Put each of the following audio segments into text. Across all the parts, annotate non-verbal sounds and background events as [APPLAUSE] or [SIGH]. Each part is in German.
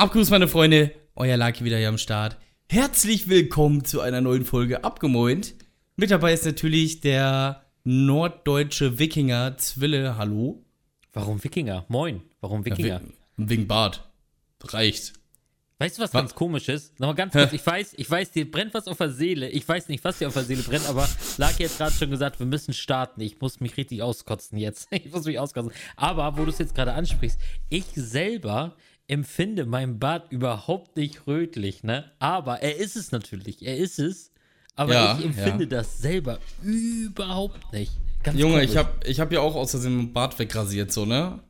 Abgrüß, meine Freunde. Euer Lucky wieder hier am Start. Herzlich willkommen zu einer neuen Folge Abgemoint. Mit dabei ist natürlich der norddeutsche Wikinger Zwille. Hallo. Warum Wikinger? Moin. Warum Wikinger? Ja, wegen Bart. Reicht. Weißt du, was, was? ganz komisch ist? Nochmal ganz kurz, ich weiß, ich weiß, dir brennt was auf der Seele. Ich weiß nicht, was dir auf der Seele brennt, aber Lag jetzt gerade schon gesagt, wir müssen starten. Ich muss mich richtig auskotzen jetzt. [LAUGHS] Ich muss mich auskotzen. Aber wo du es jetzt gerade ansprichst, ich selber empfinde meinen Bart überhaupt nicht rötlich, ne? Aber er ist es natürlich. Er ist es. Aber ja, ich empfinde ja. das selber überhaupt nicht. Ganz Junge, komisch. ich habe ich hab ja auch aus Versehen Bart wegrasiert, so, ne?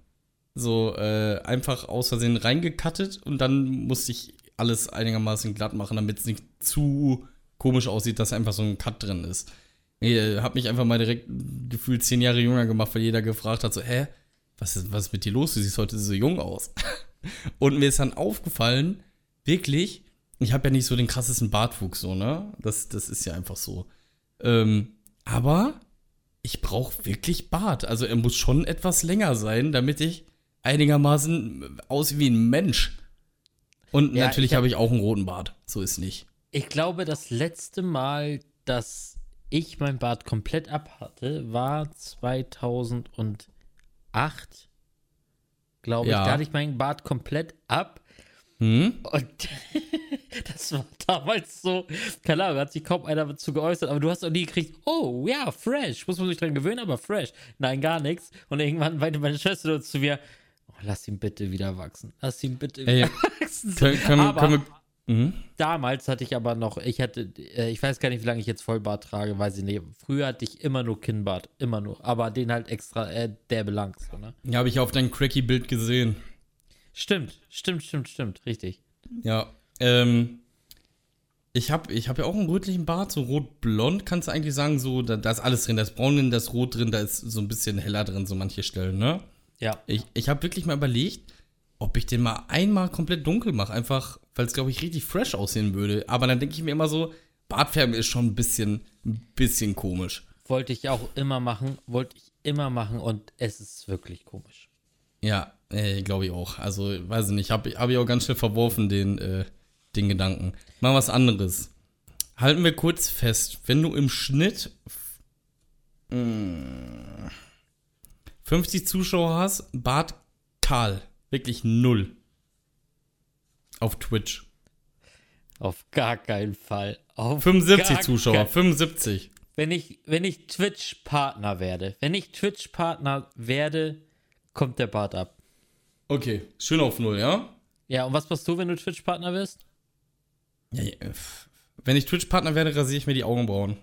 So, äh, einfach aus Versehen reingekattet und dann musste ich alles einigermaßen glatt machen, damit es nicht zu komisch aussieht, dass einfach so ein Cut drin ist. Ich äh, hab mich einfach mal direkt gefühlt zehn Jahre jünger gemacht, weil jeder gefragt hat, so, hä, was ist, was ist mit dir los? Du siehst heute so jung aus. [LAUGHS] Und mir ist dann aufgefallen, wirklich, ich habe ja nicht so den krassesten Bartwuchs, so, ne? Das, das ist ja einfach so. Ähm, aber ich brauche wirklich Bart. Also er muss schon etwas länger sein, damit ich einigermaßen aussehe wie ein Mensch. Und ja, natürlich habe hab ich auch einen roten Bart. So ist nicht. Ich glaube, das letzte Mal, dass ich mein Bart komplett abhatte, war 2008 glaube ich. Ja. Da hatte ich meinen Bart komplett ab. Hm? Und [LAUGHS] das war damals so, keine Ahnung, hat sich kaum einer dazu geäußert, aber du hast auch nie gekriegt, oh ja, fresh, muss man sich dran gewöhnen, aber fresh. Nein, gar nichts. Und irgendwann meinte meine Schwester zu mir, oh, lass ihn bitte wieder wachsen. Lass ihn bitte wieder Ey, [LAUGHS] wachsen. Können, können, aber, können wir Mhm. Damals hatte ich aber noch, ich hatte, äh, ich weiß gar nicht, wie lange ich jetzt Vollbart trage, weiß ich nicht. Früher hatte ich immer nur Kinnbart, immer nur. Aber den halt extra, äh, der belangt. So, ne? Ja, habe ich auf dein Cracky-Bild gesehen. Stimmt, stimmt, stimmt, stimmt, richtig. Ja, ähm, ich habe ich hab ja auch einen rötlichen Bart, so rot-blond, kannst du eigentlich sagen, so, da, da ist alles drin, da ist braun drin, da ist rot drin, da ist so ein bisschen heller drin, so manche Stellen, ne? Ja. Ich, ich habe wirklich mal überlegt, ob ich den mal einmal komplett dunkel mache, einfach weil es, glaube ich, richtig fresh aussehen würde. Aber dann denke ich mir immer so, Bartfärben ist schon ein bisschen, ein bisschen komisch. Wollte ich auch immer machen, wollte ich immer machen und es ist wirklich komisch. Ja, äh, glaube ich auch. Also, weiß ich nicht, habe hab ich auch ganz schnell verworfen, den, äh, den Gedanken. Mal was anderes. Halten wir kurz fest, wenn du im Schnitt mh, hm, 50 Zuschauer hast, Bart kahl. Wirklich null. Auf Twitch. Auf gar keinen Fall. Auf 75 Zuschauer, 75. Wenn ich, wenn ich Twitch-Partner werde, wenn ich Twitch-Partner werde, kommt der Bart ab. Okay, schön auf Null, ja? Ja, und was machst du, wenn du Twitch-Partner wirst? Ja, ja, wenn ich Twitch-Partner werde, rasiere ich mir die Augenbrauen.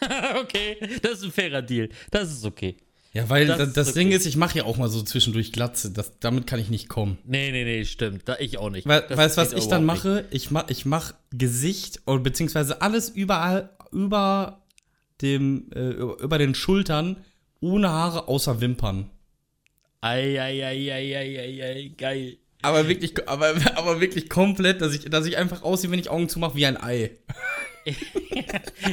[LAUGHS] okay, das ist ein fairer Deal. Das ist okay. Ja, weil das, das, das okay. Ding ist, ich mache ja auch mal so zwischendurch Glatze. Das, damit kann ich nicht kommen. Nee, nee, nee, stimmt. Da, ich auch nicht. Weil, weißt du, was ich dann mache? Ich mache ich mach Gesicht oder beziehungsweise alles überall über dem, äh, über den Schultern ohne Haare außer Wimpern. Eieieiei, geil. Aber wirklich, aber, aber wirklich komplett, dass ich, dass ich einfach aussehe, wenn ich Augen zumache, wie ein Ei. [LAUGHS]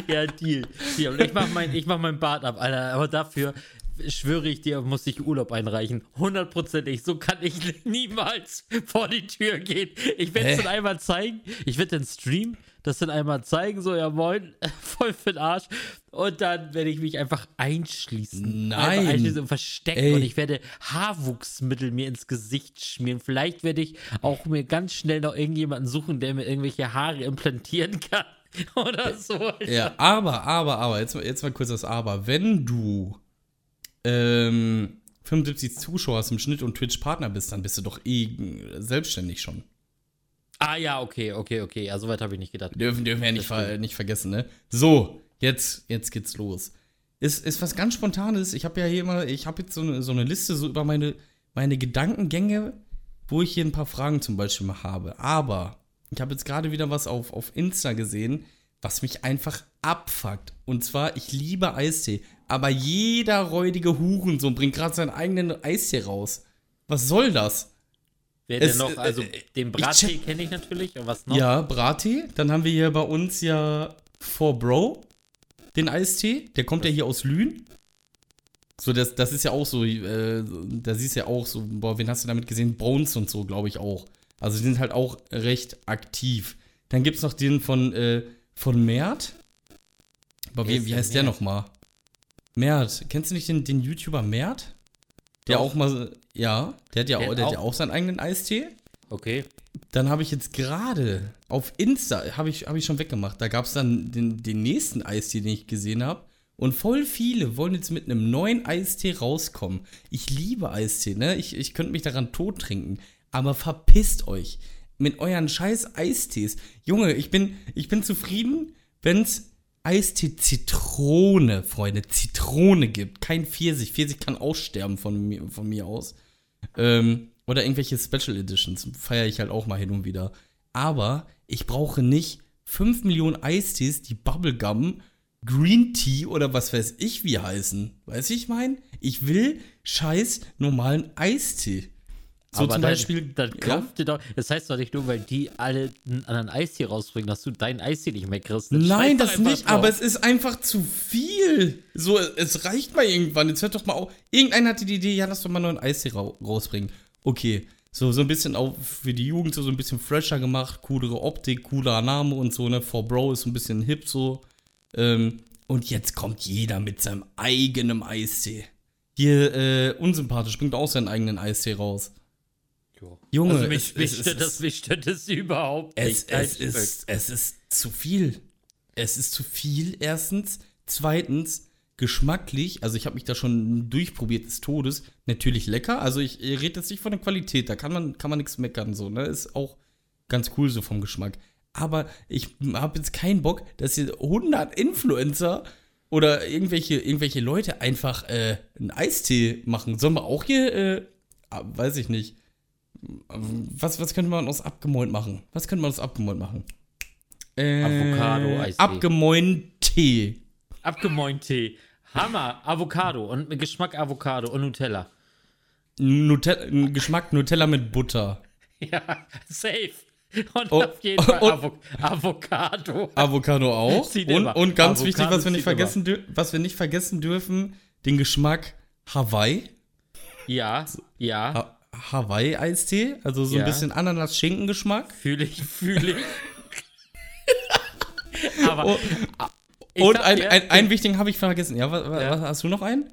ja, Deal. Deal. Und ich mach, mein, ich mach meinen Bart ab, Alter. Aber dafür, schwöre ich dir, muss ich Urlaub einreichen. Hundertprozentig. So kann ich [LAUGHS] niemals vor die Tür gehen. Ich werde es dann einmal zeigen. Ich werde den Stream das dann einmal zeigen, so, ja moin, [LAUGHS] voll für den Arsch. Und dann werde ich mich einfach einschließen. Nein. Einfach einschließen und verstecken. Ey. Und ich werde Haarwuchsmittel mir ins Gesicht schmieren. Vielleicht werde ich auch mir ganz schnell noch irgendjemanden suchen, der mir irgendwelche Haare implantieren [LAUGHS] kann. Oder so. Ja, aber, aber, aber, jetzt, jetzt mal kurz das Aber. Wenn du ähm, 75 Zuschauer hast im Schnitt und Twitch-Partner bist, dann bist du doch eh selbstständig schon. Ah ja, okay, okay, okay. Ja, soweit habe ich nicht gedacht. Dürfen, dürfen wir ja nicht, ver nicht vergessen, ne? So, jetzt, jetzt geht's los. Ist, ist was ganz Spontanes. Ich habe ja hier immer, ich habe jetzt so eine, so eine Liste so über meine, meine Gedankengänge, wo ich hier ein paar Fragen zum Beispiel mal habe. Aber ich habe jetzt gerade wieder was auf, auf Insta gesehen, was mich einfach abfuckt. Und zwar, ich liebe Eistee, aber jeder räudige Hurensohn bringt gerade seinen eigenen Eistee raus. Was soll das? Wer denn noch? Also, äh, den Brattee kenne ich natürlich. Und was noch? Ja, Brattee. Dann haben wir hier bei uns ja For Bro, den Eistee. Der kommt ja hier aus Lünen. So, das, das ist ja auch so, äh, da siehst du ja auch so, boah, wen hast du damit gesehen? Bones und so, glaube ich auch. Also die sind halt auch recht aktiv. Dann gibt es noch den von, äh, von Mert. Aber wie, wie heißt der nochmal? Mert. Kennst du nicht den, den YouTuber Mert? Der Doch. auch mal, ja, der hat ja der auch, der hat ja auch seinen eigenen Eistee. Okay. Dann habe ich jetzt gerade auf Insta, habe ich, hab ich schon weggemacht, da gab es dann den, den nächsten Eistee, den ich gesehen habe. Und voll viele wollen jetzt mit einem neuen Eistee rauskommen. Ich liebe Eistee, ne? Ich, ich könnte mich daran tot trinken. Aber verpisst euch mit euren scheiß Eistees. Junge, ich bin, ich bin zufrieden, wenn's Eistee Zitrone, Freunde, Zitrone gibt. Kein Pfirsich. Pfirsich kann aussterben von mir, von mir aus. Ähm, oder irgendwelche Special Editions. Feiere ich halt auch mal hin und wieder. Aber ich brauche nicht 5 Millionen Eistees, die Bubblegum Green Tea oder was weiß ich wie heißen. Weißt du, ich meine? Ich will scheiß normalen Eistee. So aber zum dann, Beispiel. Dann kauft ja? doch. Das heißt doch nicht nur, weil die alle einen anderen Eistee rausbringen, dass du deinen Eistee nicht mehr kriegst. Nein, das nicht, drauf. aber es ist einfach zu viel. So, es reicht mal irgendwann. Jetzt hört doch mal auf. Irgendeiner hatte die Idee, ja, lass doch mal nur einen Eistee ra rausbringen. Okay. So, so ein bisschen auch für die Jugend so, so ein bisschen fresher gemacht, coolere Optik, cooler Name und so, ne? For Bro ist ein bisschen hip so. Ähm, und jetzt kommt jeder mit seinem eigenen Eistee. Hier, äh, unsympathisch, bringt auch seinen eigenen Eistee raus. Jo. Junge, also mich, es, mich, es, stört, das, mich stört das überhaupt nicht. Es, es, ist, es ist zu viel. Es ist zu viel, erstens. Zweitens, geschmacklich, also ich habe mich da schon durchprobiert des Todes, natürlich lecker. Also ich, ich rede jetzt nicht von der Qualität, da kann man, kann man nichts meckern, so, ne? Ist auch ganz cool so vom Geschmack aber ich habe jetzt keinen Bock, dass hier 100 Influencer oder irgendwelche, irgendwelche Leute einfach äh, einen Eistee machen. Sollen wir auch hier, äh, ah, weiß ich nicht. Was, was könnte man aus abgemäunt machen? Was könnte man aus abgemäunt machen? Äh, Avocado-Eistee. Abgemäunt Tee. Abgemäunt Tee. Hammer. Avocado und mit Geschmack Avocado und Nutella. Nutella Geschmack Nutella mit Butter. [LAUGHS] Ja, safe. Und oh, auf jeden Fall Avo Avocado. Avocado auch. Und, und, ganz Avocado wichtig, was wir, nicht vergessen was wir nicht vergessen dürfen, den Geschmack Hawaii. Ja, ja. Ha Hawaii-Eistee, also so ja. ein bisschen Ananas-Schinken-Geschmack. Fühle ich, fühle ich. [LAUGHS] Aber. Oh, und ein, ein, einen wichtigen habe ich vergessen. Ja, was, ja. Was, hast du noch einen?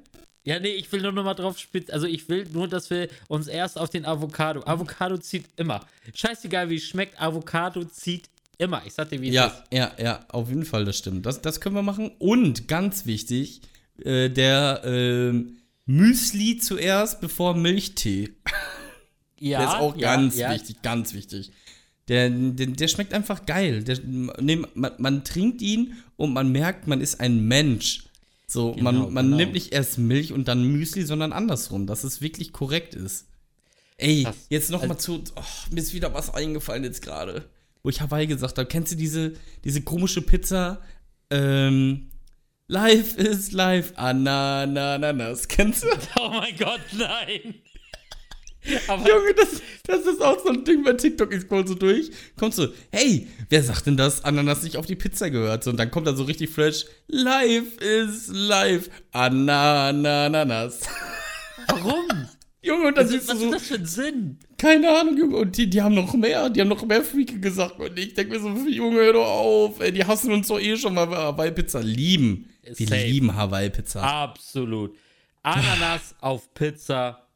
Ja, nee, ich will nur noch mal drauf spitzen. Also ich will nur, dass wir uns erst auf den Avocado. Avocado zieht immer. Scheißegal, wie es schmeckt, Avocado zieht immer. Ich sag dir, wie es ja, ist. Ja, ja, ja, auf jeden Fall, das stimmt. Das, das können wir machen. Und ganz wichtig, äh, der äh, Müsli zuerst, bevor Milchtee. Ja. der ist auch ja, ganz ja. wichtig, ganz wichtig. Der, der, der schmeckt einfach geil. Der, nee, man, man trinkt ihn und man merkt, man ist ein Mensch. So, genau, man, man genau. nimmt nicht erst Milch und dann Müsli, sondern andersrum, dass es wirklich korrekt ist. Ey, das, jetzt noch also, mal zu. Oh, mir ist wieder was eingefallen jetzt gerade. Wo ich Hawaii gesagt habe. Kennst du diese, diese komische Pizza? Ähm, Life is life. Anananas. Kennst du? [LAUGHS] Oh mein Gott, nein. [LAUGHS] Aber Junge, das, das ist auch so ein Ding bei TikTok. Ich scroll so durch. Kommst du, hey, wer sagt denn, dass Ananas nicht auf die Pizza gehört? Und dann kommt da so richtig fresh: Life is life. Ananas. [LAUGHS] Warum? Junge, und dann siehst was du so, ist das für ein Sinn? Keine Ahnung, Junge. Und die, die haben noch mehr, die haben noch mehr Freaky gesagt. Und ich denke mir so, Junge, hör doch auf. Ey, die hassen uns doch eh schon mal Hawaii-Pizza. Lieben. Wir lieben Hawaii-Pizza. Absolut. Ananas auf Pizza.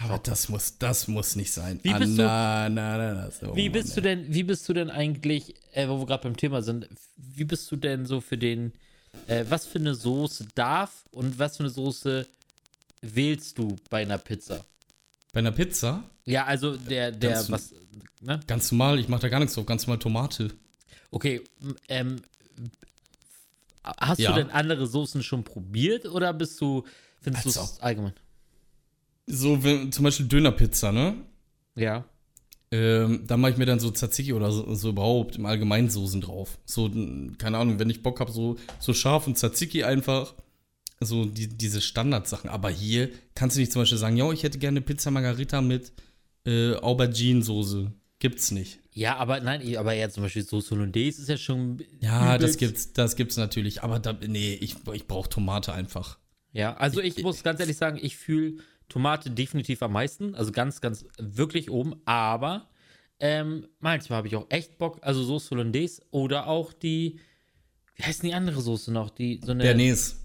Aber das muss, das muss nicht sein. Wie bist, ah, du, na, na, na, so, wie bist du denn, wie bist du denn eigentlich, äh, wo wir gerade beim Thema sind, wie bist du denn so für den, äh, was für eine Soße darf und was für eine Soße wählst du bei einer Pizza? Bei einer Pizza? Ja, also der, der, ganz, was, ne? Ganz normal, ich mache da gar nichts drauf, ganz normal Tomate. Okay, ähm, hast ja. du denn andere Soßen schon probiert oder bist du, findest du es allgemein? So, wenn, zum Beispiel Dönerpizza, ne? Ja. Ähm, da mache ich mir dann so Tzatziki oder so, so, überhaupt im Allgemeinen Soßen drauf. So, keine Ahnung, wenn ich Bock habe, so, so scharf und Tzatziki einfach. So die, diese Standardsachen. Aber hier kannst du nicht zum Beispiel sagen, ja, ich hätte gerne Pizza Margarita mit äh, Aubergine-Soße. Gibt's nicht. Ja, aber nein, aber ja, zum Beispiel Soße Hollandaise ist ja schon. Ja, das gibt's, das gibt's natürlich. Aber da, nee, ich, ich brauche Tomate einfach. Ja, also ich, ich muss ganz ehrlich sagen, ich fühle Tomate definitiv am meisten, also ganz, ganz wirklich oben, aber ähm, manchmal habe ich auch echt Bock, also Soße Hollandaise oder auch die, wie heißt denn die andere Soße noch? Die, so eine. Bernays.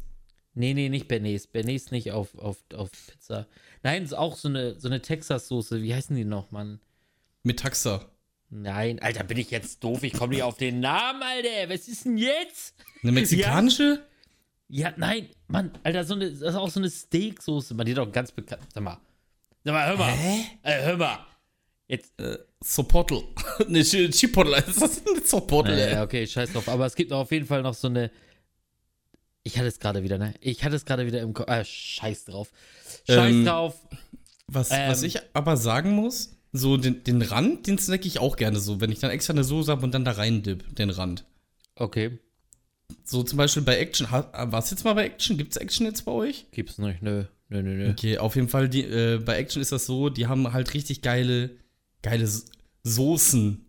Nee, nee, nicht Bernays. Bernays nicht auf, auf, auf Pizza. Nein, ist auch so eine, so eine Texas-Soße. Wie heißen die noch, Mann? Mit Taxa. Nein, Alter, bin ich jetzt doof? Ich komme nicht auf den Namen, Alter. Was ist denn jetzt? Eine [LAUGHS] mexikanische? Ja, ja nein, Mann, Alter, so eine, das ist auch so eine Steaksoße. Man, die ist doch ganz bekannt. Sag mal. Sag mal, hör mal. Hä? Äh, hör mal. Jetzt. Äh, Soportel. [LAUGHS] ne, Ch- Chipotle. [LAUGHS] Ist das ein Soportel? Naja, ey? okay, scheiß drauf. Aber es gibt auf jeden Fall noch so eine. Ich hatte es gerade wieder, ne? Ich hatte es gerade wieder im Kopf. Äh, scheiß drauf. Scheiß Ähm, drauf. Was, Ähm. was ich aber sagen muss, so den, den Rand, den snack ich auch gerne so, wenn ich dann extra eine Soße habe und dann da rein dip, den Rand. Okay. So zum Beispiel bei Action. Ha- War's jetzt mal bei Action? Gibt's Action jetzt bei euch? Gibt's nicht. Nö. Nö, nö, nö. Okay, auf jeden Fall, die, äh, bei Action ist das so, die haben halt richtig geile, geile Soßen.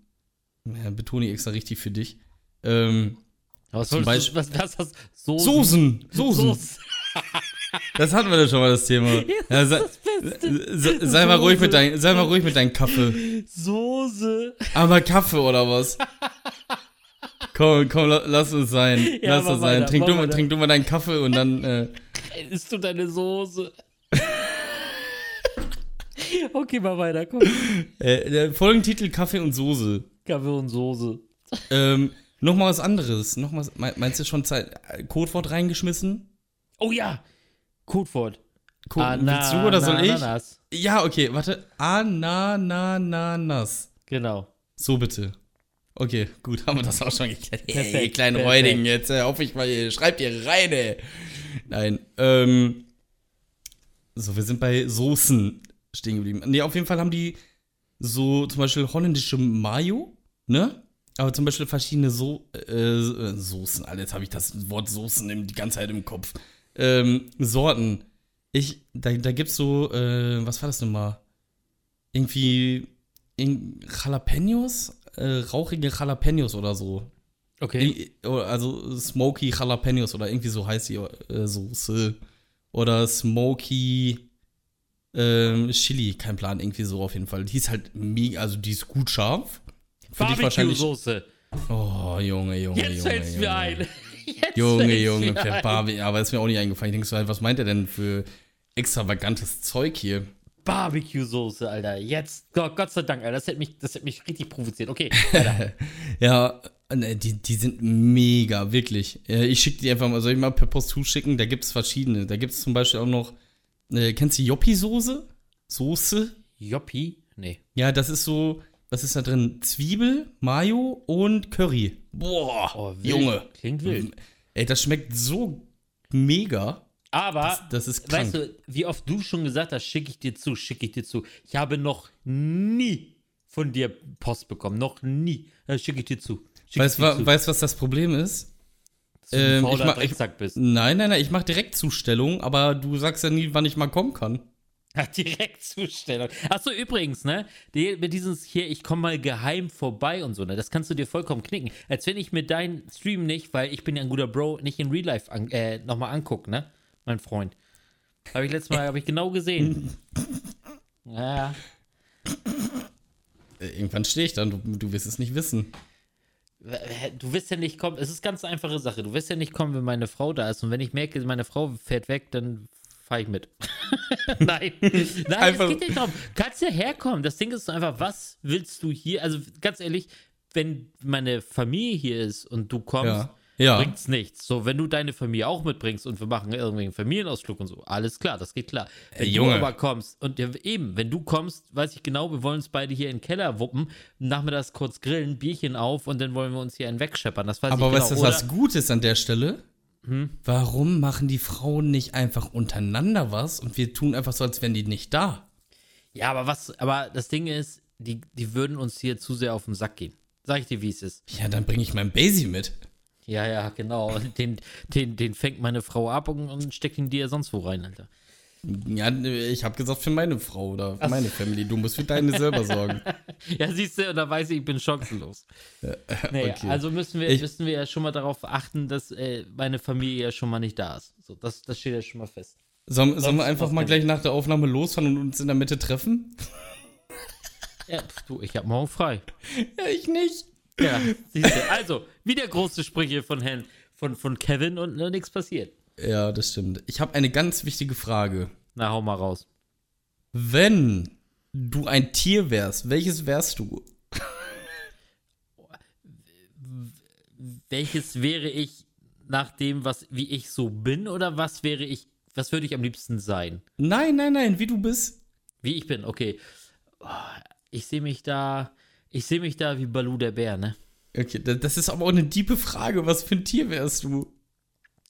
Ja, betone ich extra richtig für dich. Ähm, Was zum Beispiel- was, was hast Soßen? Soßen! Soßen! Soße. [LAUGHS] Das hatten wir doch schon mal das Thema. [LAUGHS] Ja, sei, sei, sei, mal ruhig mit dein, sei mal ruhig mit deinem Kaffee. Soße. Aber Kaffee oder was? [LAUGHS] Komm, komm, la- lass es sein. [LAUGHS] Ja, lass es sein. weiter, trink, du, mal- weiter. trink du mal deinen Kaffee und dann. Äh, [LAUGHS] Isst du deine Soße? [LAUGHS] okay, mal weiter. Komm. äh, der Folgentitel Kaffee und Soße. Kaffee und Soße. Ähm, Nochmal was anderes. Noch meinst du schon Zeit, äh, Codewort reingeschmissen? Oh ja. Codewort. Co Ana- willst du oder soll ich? Ananas. Ja, okay, warte. Anananas. Genau. So bitte. Okay, gut, haben wir das auch schon geklärt. Hey, Perfekt, ihr kleinen perfekt. Jetzt äh, hoffe ich mal, ihr schreibt ihr rein, ey. Nein, ähm. So, wir sind bei Soßen stehen geblieben. Nee, auf jeden Fall haben die so zum Beispiel holländische Mayo, ne? Aber zum Beispiel verschiedene so äh, Soßen. Alter, jetzt habe ich das Wort Soßen die ganze Zeit im Kopf. Ähm, Sorten. Ich, da, da gibt's so, äh, was war das nochmal? Irgendwie in Jalapenos? Äh, rauchige Jalapenos oder so. Okay. Also Smoky Jalapenos oder irgendwie so heißt die äh, Soße. Oder Smoky ähm, Chili, kein Plan, irgendwie so auf jeden Fall. Die ist halt mega, also die ist gut scharf. Barbecue-Soße. Oh, Junge, Junge, Jetzt Junge. fällt's mir ein. [LAUGHS] Jetzt Junge, Junge. Barbie, aber ist mir auch nicht eingefallen. Ich denke so, halt, was meint er denn für extravagantes Zeug hier? Barbecue-Soße, Alter. Jetzt, Gott, Gott sei Dank, Alter. Das hätte mich, das hätte mich richtig provoziert. Okay. [LAUGHS] Ja, ne, die, die sind mega, wirklich. Ich schicke die einfach mal, soll ich mal per Post zuschicken? Da gibt es verschiedene. Da gibt es zum Beispiel auch noch, äh, kennst du Joppi-Soße? Soße? Joppi? Nee. Ja, das ist so, was ist da drin? Zwiebel, Mayo und Curry. Boah, Oh. Junge. Klingt wild. Ey, das schmeckt so mega. Aber, Das, das ist krank. weißt du, wie oft du schon gesagt hast, schicke ich dir zu, schicke ich dir zu. Ich habe noch nie von dir Post bekommen. Noch nie. Äh, Schicke ich dir zu. Schick weißt du, weißt, was das Problem ist? Dass du ein ähm, ich mach- ich- bist. Nein, nein, nein, ich mache direkt Zustellung, aber du sagst ja nie, wann ich mal kommen kann. [LAUGHS] Ach, Direktzustellung. Achso, übrigens, ne? Die, mit dieses hier, ich komme mal geheim vorbei und so, ne? Das kannst du dir vollkommen knicken. Als wenn ich mir deinen Stream nicht, weil ich bin ja ein guter Bro, nicht in Real Life an, äh, nochmal angucke, ne? Mein Freund. Habe ich letztes Mal, habe ich genau gesehen. [LAUGHS] Ja. Äh, Irgendwann stehe ich dann, du, du wirst es nicht wissen. Du wirst ja nicht kommen, es ist ganz einfache Sache. Du wirst ja nicht kommen, wenn meine Frau da ist. Und wenn ich merke, meine Frau fährt weg, dann fahre ich mit. [LAUGHS] Nein. Nein, Einfach- es geht nicht darum. Kannst ja herkommen. Das Ding ist einfach, was willst du hier? Also ganz ehrlich, wenn meine Familie hier ist und du kommst, Ja. Ja. bringt's nichts. So, wenn du deine Familie auch mitbringst und wir machen irgendwie einen Familienausflug und so, alles klar, das geht klar. Wenn Ey, du aber kommst und eben, wenn du kommst, weiß ich genau, wir wollen uns beide hier in den Keller wuppen, nachmittags kurz grillen, Bierchen auf und dann wollen wir uns hier einen wegscheppern. Das weiß Aber ich genau. weißt du, was gut ist an der Stelle? Warum machen die Frauen nicht einfach untereinander was und wir tun einfach so, als wären die nicht da? Ja, aber was, aber das Ding ist, die, die würden uns hier zu sehr auf den Sack gehen. Sag ich dir, wie es ist. Ja, dann bringe ich mein Basie mit. Ja, ja, genau. [LAUGHS] Den, den, den fängt meine Frau ab und, und steckt ihn dir sonst wo rein, Alter. Ja, ich habe gesagt für meine Frau oder für meine Family. Du musst für deine selber sorgen. [LAUGHS] Ja, siehst du, da weiß ich, ich bin chancenlos. [LAUGHS] Nee, okay. also müssen wir, Ich- müssen wir ja schon mal darauf achten, dass äh, meine Familie ja schon mal nicht da ist. So, das, das steht ja schon mal fest. Sollen, sollen wir einfach mal gleich nach der Aufnahme losfahren und uns in der Mitte treffen? Ja, du, ich hab morgen frei. Ja, ich nicht. Ja, siehst du. Also, wieder große Sprüche von Herrn, von, von Kevin und ne, nichts passiert. Ja, das stimmt. Ich habe eine ganz wichtige Frage. Na, hau mal raus. Wenn du ein Tier wärst, welches wärst du? Welches wäre ich nach dem, was, wie ich so bin, oder was wäre ich, was würde ich am liebsten sein? Nein, nein, nein, wie du bist. Wie ich bin, okay. Oh, Ich sehe mich da, ich sehe mich da wie Balu der Bär, ne? Okay, da- das ist aber auch eine tiefe Frage. Was für ein Tier wärst du?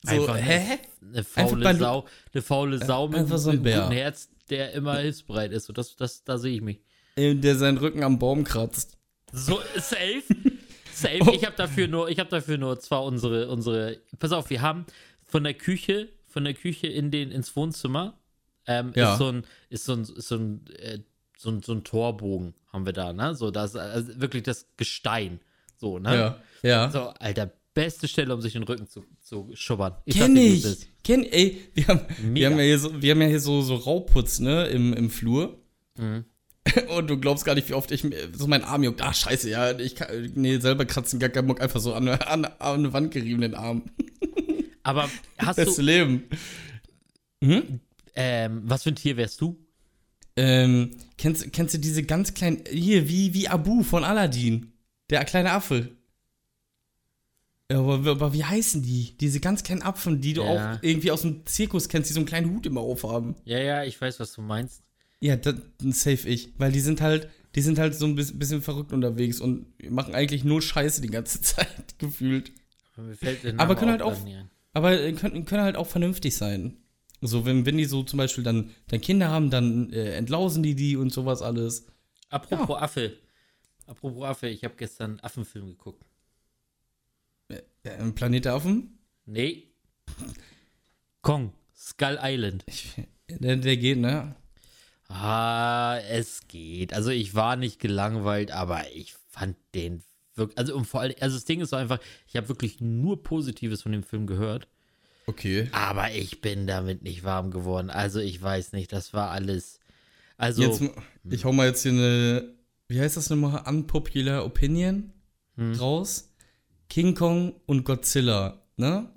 So, Einfach hä? Eine faule Balu- Sau, eine faule Sau mit, einfach so einem Bär. guten Herz, der immer hilfsbereit ist. Und das, das, da sehe ich mich. Äh, Der seinen Rücken am Baum kratzt. So, [LAUGHS] safe. Safe. Oh. Ich habe dafür nur, ich habe dafür nur zwar unsere, unsere, pass auf, wir haben von der Küche, von der Küche in den, ins Wohnzimmer, ähm, Ja. ist so ein, ist so ein, ist so ein, äh, so ein, so ein Torbogen haben wir da, ne? So, das, also wirklich das Gestein. So, ne? Ja, ja. So, Alter, beste Stelle, um sich den Rücken zu, zu schubbern. Kenn ich. es ist. Kenn, ey, wir haben, wir haben ja hier so, wir haben ja hier so, so Rauputz, ne, im, im Flur. Mhm. [LAUGHS] Und du glaubst gar nicht, wie oft ich so meinen Arm juckt. Ah, scheiße, ja, ich kann, nee, selber kratzen, gar keinen Bock, einfach so an, an, an eine Wand gerieben, den Arm. Aber [LAUGHS] hast Beste du, Leben. ähm, was für ein Tier wärst du? Ähm, kennst, kennst du diese ganz kleinen, hier, wie, wie Abu von Aladdin? Der kleine Affe. Aber, aber wie heißen die? Diese ganz kleinen Apfen, die du Ja. auch irgendwie aus dem Zirkus kennst, die so einen kleinen Hut immer aufhaben. Ja, ja, ich weiß, was du meinst. Ja, das safe ich. Weil die sind halt, die sind halt so ein bis- bisschen verrückt unterwegs und machen eigentlich nur Scheiße die ganze [LAUGHS] Zeit, gefühlt. Aber Mir fällt der Aber können halt auch-. Aber äh, können, können halt auch vernünftig sein. So, wenn, wenn die so zum Beispiel dann, dann Kinder haben, dann äh, entlausen die die und sowas alles. Apropos Affe. Apropos Affe, ich habe gestern einen Affenfilm geguckt. Ja, im Planet der Affen? Nee. [LAUGHS] Kong, Skull Island. Ich, [LAUGHS] der, der geht, ne? Ah, es geht. Also ich war nicht gelangweilt, aber ich fand den wirklich. Also und vor allem, also das Ding ist so einfach, ich habe wirklich nur Positives von dem Film gehört. Okay. Aber ich bin damit nicht warm geworden. Also ich weiß nicht, das war alles. Also Jetzt, ich hau mal jetzt hier eine, wie heißt das nochmal? Unpopular Opinion Hm. raus. King Kong und Godzilla, ne?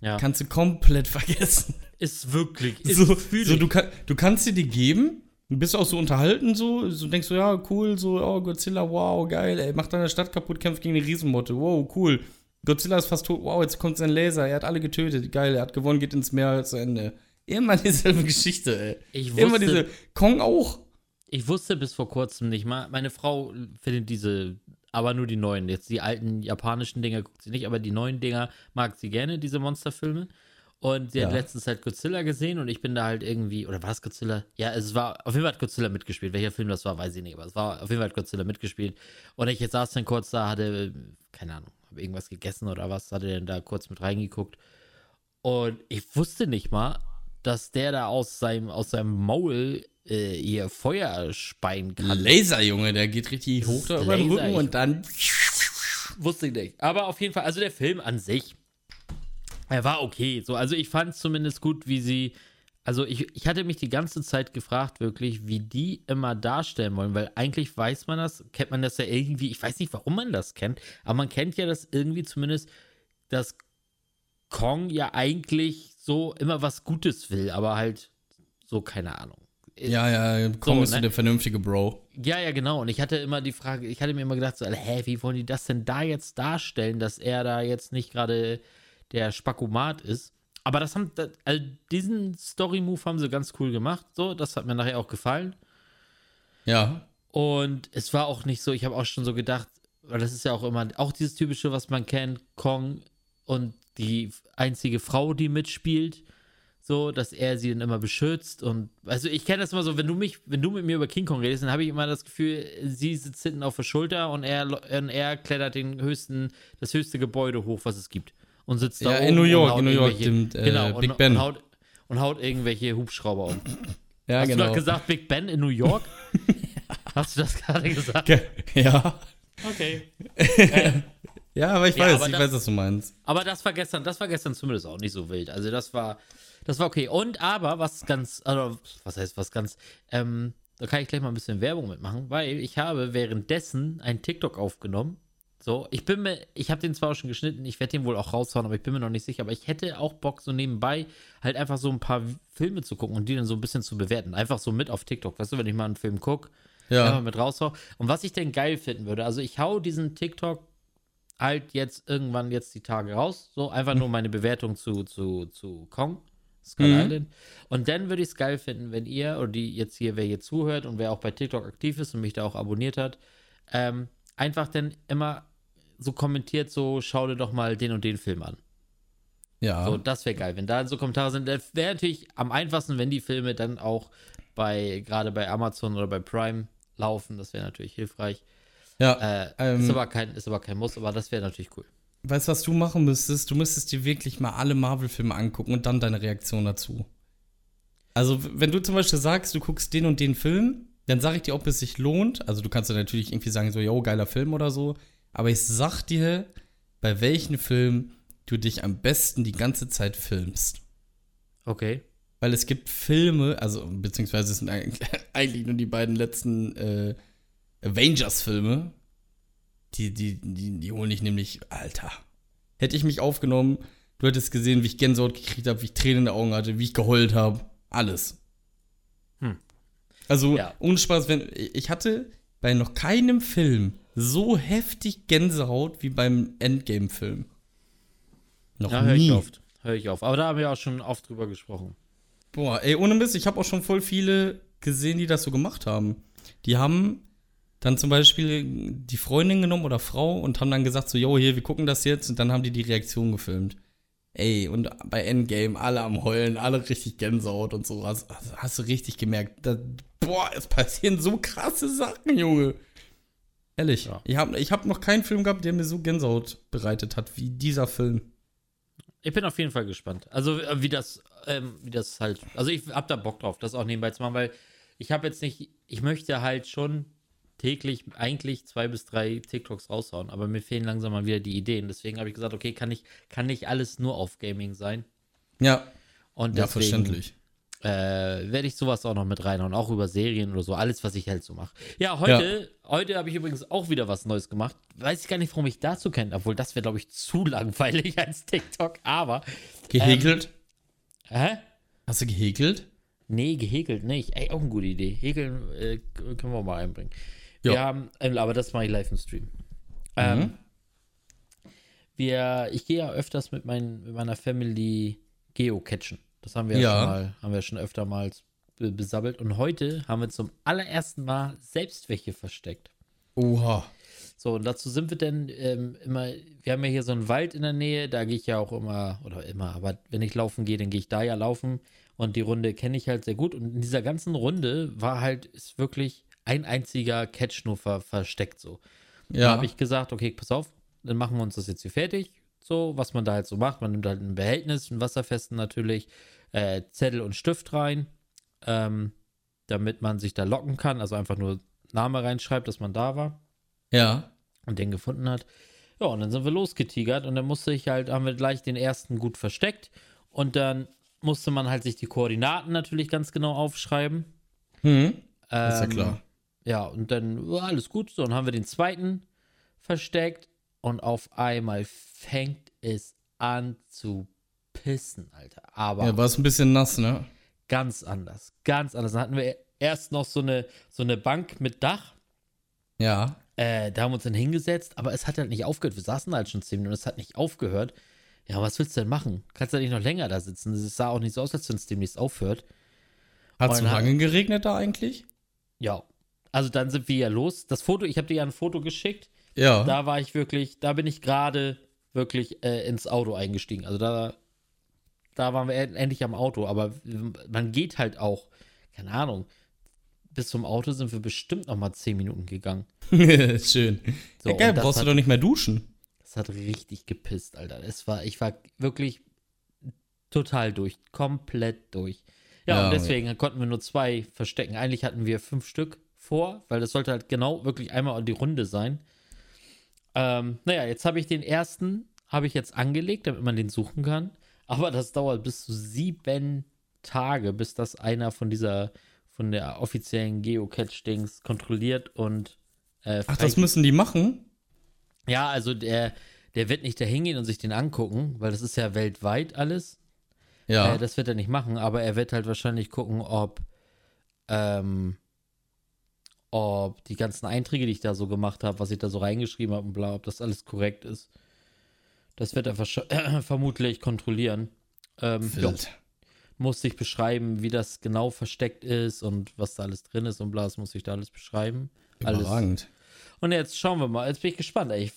ja, Kannst du komplett [LAUGHS] vergessen. ist wirklich. Ist so, so du, kann, du kannst dir die geben, du bist auch so unterhalten, so, so denkst du, ja, cool, so, oh, Godzilla, wow, geil, ey, macht deine Stadt kaputt, kämpft gegen eine Riesenmotte, wow, cool. Godzilla ist fast tot, wow, jetzt kommt sein Laser, er hat alle getötet, geil, er hat gewonnen, geht ins Meer zu Ende. Immer [LAUGHS] dieselbe Geschichte, ey. Ich Immer wusste- diese, Kong auch. Ich wusste bis vor kurzem nicht mal. Meine Frau findet diese, aber nur die neuen. Jetzt die alten japanischen Dinger guckt sie nicht, aber die neuen Dinger mag sie gerne, diese Monsterfilme. Und sie hat Ja. letztens halt Godzilla gesehen und ich bin da halt irgendwie, oder war es Godzilla? Ja, es war, auf jeden Fall hat Godzilla mitgespielt. Welcher Film das war, weiß ich nicht, aber es war auf jeden Fall hat Godzilla mitgespielt. Und ich jetzt saß dann kurz da, hatte, keine Ahnung, habe irgendwas gegessen oder was, hatte dann da kurz mit reingeguckt. Und ich wusste nicht mal, dass der da aus seinem, aus seinem Maul äh, ihr Feuer speien kann. Laser, Junge, der geht richtig hoch da über den Rücken und dann. Wusste ich nicht. Aber auf jeden Fall, also der Film an sich, er war okay. So, also ich fand es zumindest gut, wie sie. Also ich, ich hatte mich die ganze Zeit gefragt, wirklich, wie die immer darstellen wollen, weil eigentlich weiß man das, kennt man das ja irgendwie, ich weiß nicht, warum man das kennt, aber man kennt ja das irgendwie zumindest, dass Kong ja eigentlich so immer was Gutes will, aber halt so, keine Ahnung. Ja, ja, Kong So, ist ne? der vernünftige Bro. Ja, ja, genau. Und ich hatte immer die Frage, ich hatte mir immer gedacht, so, hä, wie wollen die das denn da jetzt darstellen, dass er da jetzt nicht gerade der Spakomat ist? Aber das haben, das, also diesen Story-Move haben sie ganz cool gemacht. So, das hat mir nachher auch gefallen. Ja. Und es war auch nicht so, ich habe auch schon so gedacht, weil das ist ja auch immer, auch dieses typische, was man kennt, Kong und die einzige Frau, die mitspielt, so, dass er sie dann immer beschützt und, also ich kenne das immer so, wenn du mich, wenn du mit mir über King Kong redest, dann habe ich immer das Gefühl, sie sitzt hinten auf der Schulter und er, und er klettert den höchsten, das höchste Gebäude hoch, was es gibt und sitzt da Ja, oben in New York, in New York, dem, äh, genau, Big und, Ben. Und haut, und haut irgendwelche Hubschrauber um. Ja, Hast du genau. gerade gesagt, Big Ben in New York? [LAUGHS] Hast du das gerade gesagt? Ge- Ja. Okay. [LAUGHS] Ja, aber ich Ja, weiß, aber ich das- weiß, was du meinst. Aber das war gestern, das war gestern zumindest auch nicht so wild. Also das war, das war okay. Und aber was ganz, also was heißt was ganz, ähm, da kann ich gleich mal ein bisschen Werbung mitmachen, weil ich habe währenddessen ein TikTok aufgenommen. So, ich bin mir, ich habe den zwar auch schon geschnitten, ich werde den wohl auch raushauen, aber ich bin mir noch nicht sicher. Aber ich hätte auch Bock, so nebenbei halt einfach so ein paar Filme zu gucken und die dann so ein bisschen zu bewerten. Einfach so mit auf TikTok. Weißt du, wenn ich mal einen Film gucke, ja. einfach mit raushau. Und was ich denn geil finden würde, also ich hau diesen TikTok halt jetzt irgendwann jetzt die Tage raus. So einfach nur meine Bewertung zu, zu, zu Kong. Skull mhm. Island. Und dann würde ich es geil finden, wenn ihr, oder die jetzt hier, wer hier zuhört und wer auch bei TikTok aktiv ist und mich da auch abonniert hat, ähm, einfach dann immer so kommentiert, so schau dir doch mal den und den Film an. Ja. So, das wäre geil. Wenn da so Kommentare sind, das wäre natürlich am einfachsten, wenn die Filme dann auch bei, gerade bei Amazon oder bei Prime laufen. Das wäre natürlich hilfreich. Ja. Äh, ähm, ist, aber kein, ist aber kein Muss, aber das wäre natürlich cool. Weißt du, was du machen müsstest? Du müsstest dir wirklich mal alle Marvel-Filme angucken und dann deine Reaktion dazu. Also, wenn du zum Beispiel sagst, du guckst den und den Film, dann sage ich dir, ob es sich lohnt. Also, du kannst dann natürlich irgendwie sagen, so, yo, geiler Film oder so. Aber ich sag dir, bei welchem Film du dich am besten die ganze Zeit filmst. Okay. Weil es gibt Filme, also, beziehungsweise es sind [LAUGHS] eigentlich nur die beiden letzten äh, Avengers-Filme, die, die, die, die holen dich nämlich, Alter. Hätte ich mich aufgenommen, du hättest gesehen, wie ich Gänsehaut gekriegt habe, wie ich Tränen in den Augen hatte, wie ich geheult habe. Alles. Hm. Also, ja. ohne Spaß, wenn, ich hatte bei noch keinem Film so heftig Gänsehaut wie beim Endgame-Film. Noch ja, hör nie. Ich oft. Hör ich auf. Aber da haben wir auch schon oft drüber gesprochen. Boah, ey, ohne Mist, ich habe auch schon voll viele gesehen, die das so gemacht haben. Die haben dann zum Beispiel die Freundin genommen oder Frau und haben dann gesagt so, yo, hier, wir gucken das jetzt und dann haben die die Reaktion gefilmt. Ey, und bei Endgame alle am Heulen, alle richtig Gänsehaut und so. Hast, hast du richtig gemerkt, da, boah, es passieren so krasse Sachen, Junge. Ehrlich, ja. ich habe ich hab noch keinen Film gehabt, der mir so Gänsehaut bereitet hat wie dieser Film. Ich bin auf jeden Fall gespannt. Also, äh, wie das, ähm, wie das halt. Also, ich hab da Bock drauf, das auch nebenbei zu machen, weil ich habe jetzt nicht. Ich möchte halt schon täglich eigentlich zwei bis drei TikToks raushauen, aber mir fehlen langsam mal wieder die Ideen. Deswegen habe ich gesagt, okay, kann nicht, kann nicht alles nur auf Gaming sein. Ja. Und deswegen, ja, verständlich. Äh, werde ich sowas auch noch mit reinhauen, auch über Serien oder so, alles, was ich halt so mache. Ja, heute, ja. heute habe ich übrigens auch wieder was Neues gemacht. Weiß ich gar nicht, warum ich dazu kenne, obwohl das wäre, glaube ich, zu langweilig [LAUGHS] als TikTok, aber. Gehäkelt? Ähm, hä? Hast du gehäkelt? Nee, gehäkelt nicht. Ey, auch eine gute Idee. Häkeln äh, können wir mal einbringen. Wir haben, ähm, aber das mache ich live im Stream. Ähm, mhm. wir, ich gehe ja öfters mit, mein, mit meiner Family geocachen. Das haben wir ja, schon mal, haben wir schon öfter mal besabbelt. Und heute haben wir zum allerersten Mal selbst welche versteckt. Oha. So, und dazu sind wir denn ähm, immer, wir haben ja hier so einen Wald in der Nähe, da gehe ich ja auch immer, oder immer, aber wenn ich laufen gehe, dann gehe ich da ja laufen. Und die Runde kenne ich halt sehr gut. Und in dieser ganzen Runde war halt, ist wirklich ein einziger Catch nur ver versteckt so. Ja. Da habe ich gesagt, okay, pass auf, dann machen wir uns das jetzt hier fertig. So, was man da halt so macht. Man nimmt halt ein Behältnis, ein wasserfesten natürlich, äh, Zettel und Stift rein, ähm, damit man sich da locken kann. Also einfach nur Name reinschreibt, dass man da war. Ja. Und den gefunden hat. Ja, und dann sind wir losgetigert und dann musste ich halt, haben wir gleich den ersten gut versteckt und dann musste man halt sich die Koordinaten natürlich ganz genau aufschreiben. Hm. Ähm, ist ja klar. Ja, und dann war alles gut. So, dann haben wir den zweiten versteckt und auf einmal fängt es an zu pissen, Alter. Aber. Ja, war es ein bisschen nass, ne? Ganz anders. Ganz anders. Dann hatten wir erst noch so eine, so eine Bank mit Dach. Ja. Äh, da haben wir uns dann hingesetzt, aber es hat halt nicht aufgehört. Wir saßen halt schon zehn Minuten und es hat nicht aufgehört. Ja, was willst du denn machen? Kannst du nicht noch länger da sitzen? Es sah auch nicht so aus, als wenn es demnächst aufhört. Hat es lange geregnet da eigentlich? Ja, also dann sind wir ja los. Das Foto, ich habe dir ja ein Foto geschickt. Ja. Da war ich wirklich, da bin ich gerade wirklich äh, ins Auto eingestiegen. Also da, da waren wir endlich am Auto. Aber man geht halt auch, keine Ahnung, bis zum Auto sind wir bestimmt noch mal zehn Minuten gegangen. [LAUGHS] Schön. So, ja, geil, brauchst hat, du doch nicht mehr duschen. Das hat richtig gepisst, Alter. Es war, ich war wirklich total durch, komplett durch. Ja, ja und deswegen ja. konnten wir nur zwei verstecken. Eigentlich hatten wir fünf Stück vor, weil das sollte halt genau wirklich einmal in die Runde sein. Ähm, naja, jetzt habe ich den ersten, habe ich jetzt angelegt, damit man den suchen kann. Aber das dauert bis zu sieben Tage, bis das einer von dieser, von der offiziellen Geocache-Dings kontrolliert und. Äh, Ach, das müssen die machen? Ja, also der, der wird nicht da hingehen und sich den angucken, weil das ist ja weltweit alles. Ja. Äh, das wird er nicht machen, aber er wird halt wahrscheinlich gucken, ob, ähm, ob die ganzen Einträge, die ich da so gemacht habe, was ich da so reingeschrieben habe und bla, ob das alles korrekt ist. Das wird er äh, [CLEARS THROAT] vermutlich kontrollieren. Ähm, Wild. Ja, muss sich beschreiben, wie das genau versteckt ist und was da alles drin ist und bla, das muss ich da alles beschreiben. Überragend. Alles. Und jetzt schauen wir mal. Jetzt bin ich gespannt. Ey. Ich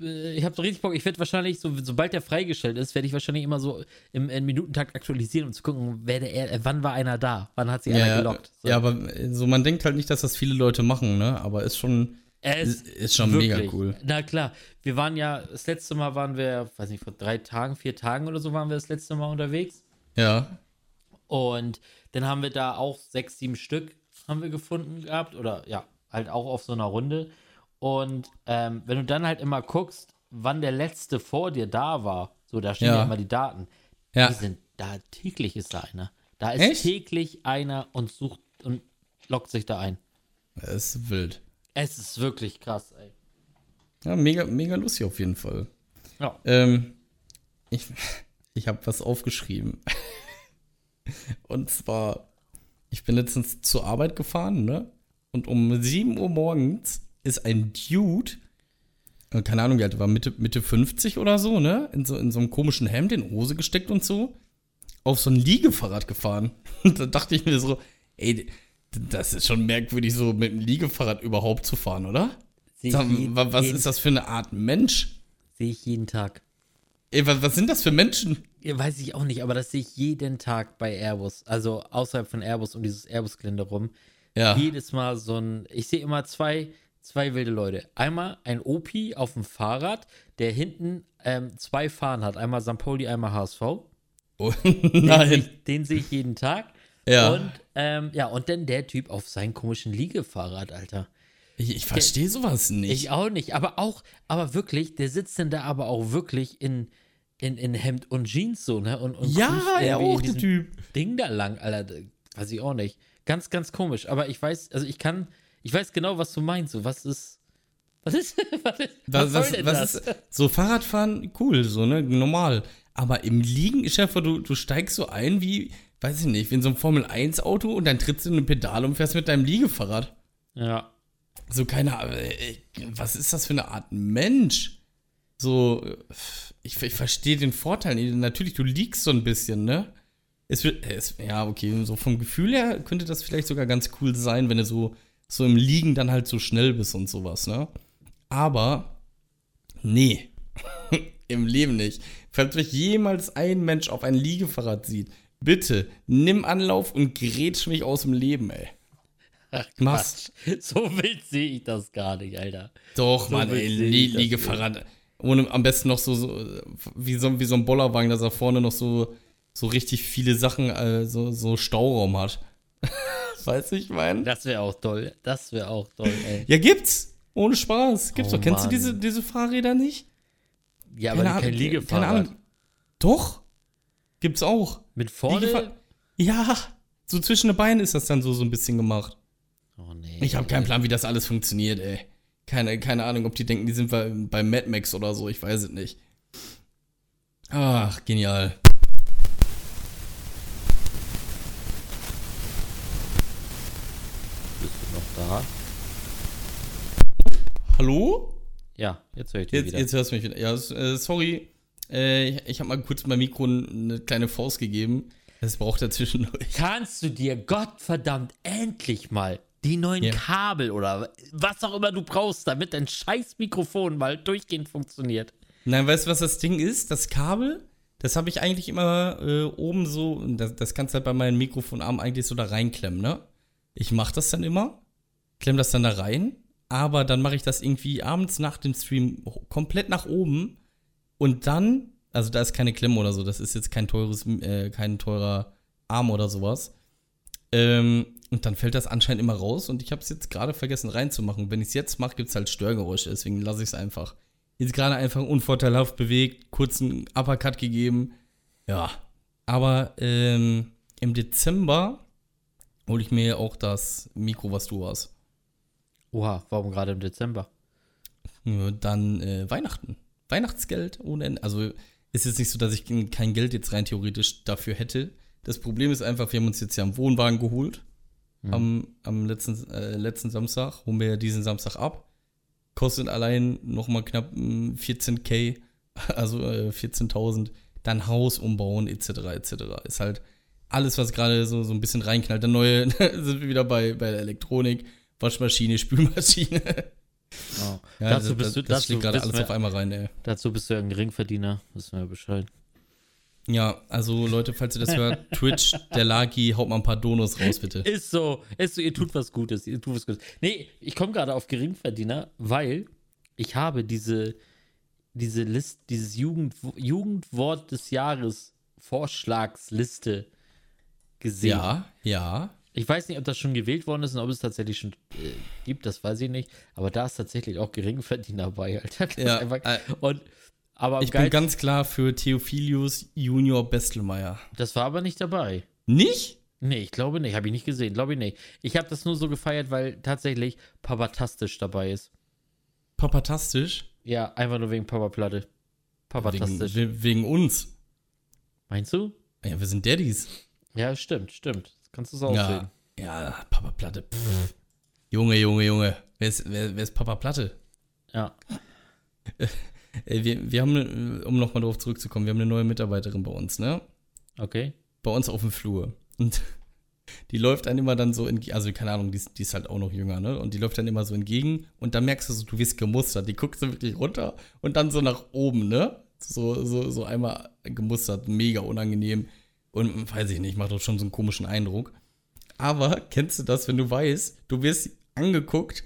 ich habe so richtig Bock. Ich werde wahrscheinlich, so, sobald der freigestellt ist, werde ich wahrscheinlich immer so im, im, Minutentakt aktualisieren, um zu gucken, wer der, äh, wann war einer da, wann hat sich ja, einer gelockt. So. Ja, aber so man denkt halt nicht, dass das viele Leute machen, ne? Aber ist schon, es ist schon wirklich, mega cool. Na klar, wir waren ja das letzte Mal waren wir, weiß nicht, vor drei Tagen, vier Tagen oder so waren wir das letzte Mal unterwegs. Ja. Und dann haben wir da auch sechs, sieben Stück haben wir gefunden gehabt oder ja, halt auch auf so einer Runde. Und ähm, wenn du dann halt immer guckst, wann der letzte vor dir da war, so da stehen ja, ja immer die Daten. Ja. Die sind, da täglich ist da einer. Da ist Echt? täglich einer und sucht und lockt sich da ein. Es ist wild. Es ist wirklich krass, ey. Ja, mega, mega lustig auf jeden Fall. Ja. Ähm, ich [LAUGHS] ich habe was aufgeschrieben. [LAUGHS] und zwar, ich bin letztens zur Arbeit gefahren, ne? Und um 7 Uhr morgens ist ein Dude, äh, keine Ahnung, wie alt war, Mitte, Mitte 50 oder so, ne? In so, in so einem komischen Hemd in Hose gesteckt und so, auf so ein Liegefahrrad gefahren. Und [LAUGHS] da dachte ich mir so, ey, das ist schon merkwürdig, so mit einem Liegefahrrad überhaupt zu fahren, oder? Sag, was ist das für eine Art Mensch? Sehe ich jeden Tag. Ey, was, was sind das für Menschen? Ja, weiß ich auch nicht, aber das sehe ich jeden Tag bei Airbus. Also außerhalb von Airbus und dieses Airbus-Gelände rum. Ja. Jedes Mal so ein. Ich sehe immer zwei, zwei wilde Leute. Einmal ein OP auf dem Fahrrad, der hinten ähm, zwei Fahnen hat. Einmal Sampoli, einmal HSV. [LAUGHS] Oh, nein. Den, sehe ich jeden Tag. Ja. Und, ähm, ja, und dann der Typ auf seinem komischen Liegefahrrad, Alter. Ich, ich verstehe sowas nicht. Ich auch nicht. Aber auch, aber wirklich, der sitzt denn da aber auch wirklich in, in, in Hemd und Jeans so, ne? Und, und ja, er auch, der Typ. Ding da lang, Alter. Weiß ich auch nicht. Ganz, ganz komisch. Aber ich weiß, also ich kann, ich weiß genau, was du meinst. So, was ist. Was ist. [LAUGHS] Was, ist, was, was, was, was ist. So, Fahrradfahren, cool, so, ne? Normal. Aber im Liegen, Schäfer, du, du steigst so ein wie, weiß ich nicht, wie in so einem Formel-1-Auto und dann trittst du in ein Pedal und fährst mit deinem Liegefahrrad. Ja. So, keine Ahnung, was ist das für eine Art Mensch? So, ich, ich verstehe den Vorteil. Natürlich, du liegst so ein bisschen, ne? Es wird, es, ja, okay, so vom Gefühl her könnte das vielleicht sogar ganz cool sein, wenn du so so im Liegen dann halt so schnell bist und sowas, ne? Aber, nee, [LAUGHS] im Leben nicht. Falls euch jemals ein Mensch auf ein Liegefahrrad sieht, bitte nimm Anlauf und grätsch mich aus dem Leben, ey. Ach, Mach's. So wild sehe ich das gar nicht, Alter. Doch, so Mann, ey, Lie Liegefahrrad. Ohne am besten noch so, so, wie so, wie so ein Bollerwagen, dass er vorne noch so, so richtig viele Sachen, äh, so, so Stauraum hat. [LAUGHS] Weißt du, ich meine? Das wäre auch toll. Das wäre auch toll, ey. Ja, gibt's. Ohne Spaß. Gibt's oh, doch. Kennst Mann. du diese, diese Fahrräder nicht? Ja, aber keine kein Liegefahrrad. Keine Ahnung. Doch. Gibt's auch. Mit vorne? ja. So zwischen den Beinen ist das dann so, so ein bisschen gemacht. Oh nee. Ich habe keinen Plan, wie das alles funktioniert, ey. Keine, keine Ahnung, ob die denken, die sind bei, bei Mad Max oder so. Ich weiß es nicht. Ach, genial. Da. Hallo? Ja, jetzt höre ich dich jetzt, wieder. Jetzt hörst du mich wieder. Ja, äh, sorry. Äh, ich ich habe mal kurz mein Mikro eine kleine Faust gegeben. Es braucht dazwischen. [LAUGHS] Kannst du dir Gottverdammt endlich mal die neuen ja. Kabel oder was auch immer du brauchst, damit dein scheiß Mikrofon mal durchgehend funktioniert? Nein, weißt du, was das Ding ist? Das Kabel, das habe ich eigentlich immer äh, oben so, das, das kannst du halt bei meinem Mikrofonarm eigentlich so da reinklemmen, ne? Ich mache das dann immer klemm das dann da rein, aber dann mache ich das irgendwie abends nach dem Stream komplett nach oben und dann, also da ist keine Klemme oder so, das ist jetzt kein teures, äh, kein teurer Arm oder sowas. Ähm, und dann fällt das anscheinend immer raus und ich habe es jetzt gerade vergessen reinzumachen. Wenn ich es jetzt mache, gibt es halt Störgeräusche, deswegen lasse ich es einfach. Jetzt gerade einfach unvorteilhaft bewegt, kurzen Uppercut gegeben. Ja. Aber ähm, im Dezember hole ich mir auch das Mikro, was du hast. Oha, warum gerade im Dezember? Dann äh, Weihnachten. Weihnachtsgeld ohne Ende. Also ist jetzt nicht so, dass ich kein Geld jetzt rein theoretisch dafür hätte. Das Problem ist einfach, wir haben uns jetzt ja einen Wohnwagen geholt. Mhm. Am, am letzten, äh, letzten Samstag. Holen wir ja diesen Samstag ab. Kostet allein nochmal knapp 14k, [LAUGHS] also äh, 14.000. Dann Haus umbauen, etc. etc. Ist halt alles, was gerade so, so ein bisschen reinknallt. Dann neue, [LAUGHS] sind wir wieder bei, bei der Elektronik, Waschmaschine, [LAUGHS] Spülmaschine. Oh. Ja, dazu das, bist du, das schlägt gerade alles wir, auf einmal rein, ey. Dazu bist du ja ein Geringverdiener, wissen wir ja Bescheid. Ja, also Leute, falls ihr das hört, Twitch, der Lagi, haut mal ein paar Donos raus, bitte. [LAUGHS] Ist so, ist so, ihr tut was Gutes, ihr tut was Gutes. Nee, ich komme gerade auf Geringverdiener, weil ich habe diese, diese List, dieses Jugend, Jugendwort des Jahres Vorschlagsliste gesehen. Ja, ja. Ich weiß nicht, ob das schon gewählt worden ist und ob es tatsächlich schon äh, gibt, das weiß ich nicht. Aber da ist tatsächlich auch Geringverdiener bei, Alter. Ja, äh, und, aber ich bin ganz klar für Theophilius Junior Bestelmeier. Das war aber nicht dabei. Nicht? Nee, ich glaube nicht. Habe ich nicht gesehen. Glaube ich nicht. Ich habe das nur so gefeiert, weil tatsächlich Papatastisch dabei ist. Papatastisch? Ja, einfach nur wegen Papa Platte. Papatastisch. Wegen, wegen uns. Meinst du? Ja, wir sind Daddies. Ja, stimmt, stimmt. Kannst du es auch ja, sehen. Ja, Papa Platte. Pff. Junge, Junge, Junge. Wer ist, wer, wer ist Papa Platte? Ja. [LAUGHS] wir, wir haben, um nochmal darauf zurückzukommen, wir haben eine neue Mitarbeiterin bei uns, ne? Okay. Bei uns auf dem Flur. Und [LAUGHS] die läuft dann immer dann so, in, also keine Ahnung, die ist, die ist halt auch noch jünger, ne? Und die läuft dann immer so entgegen und dann merkst du so, du wirst gemustert. Die guckt so wirklich runter und dann so nach oben, ne? So, so, so einmal gemustert, mega unangenehm. Und weiß ich nicht, macht doch schon so einen komischen Eindruck. Aber kennst du das, wenn du weißt, du wirst angeguckt,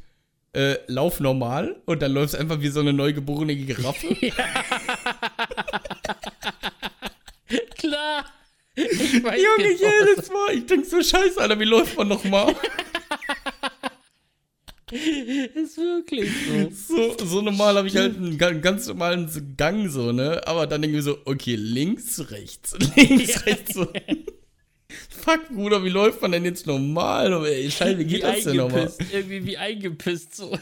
äh, lauf normal und dann läufst du einfach wie so eine neugeborene Giraffe? [LAUGHS] [LAUGHS] Klar. Ich weiß Junge, jedes Mal. Ich denk so, scheiße, Alter, wie läuft man nochmal? [LAUGHS] [LAUGHS] Ist wirklich so. So, so normal habe ich halt einen ganz normalen Gang, so, ne? Aber dann irgendwie so, okay, links, rechts, [LAUGHS] links, rechts, so. Fuck, Bruder, wie läuft man denn jetzt normal? Ey, Scheiße, wie geht wie das denn nochmal? Irgendwie wie eingepisst, so.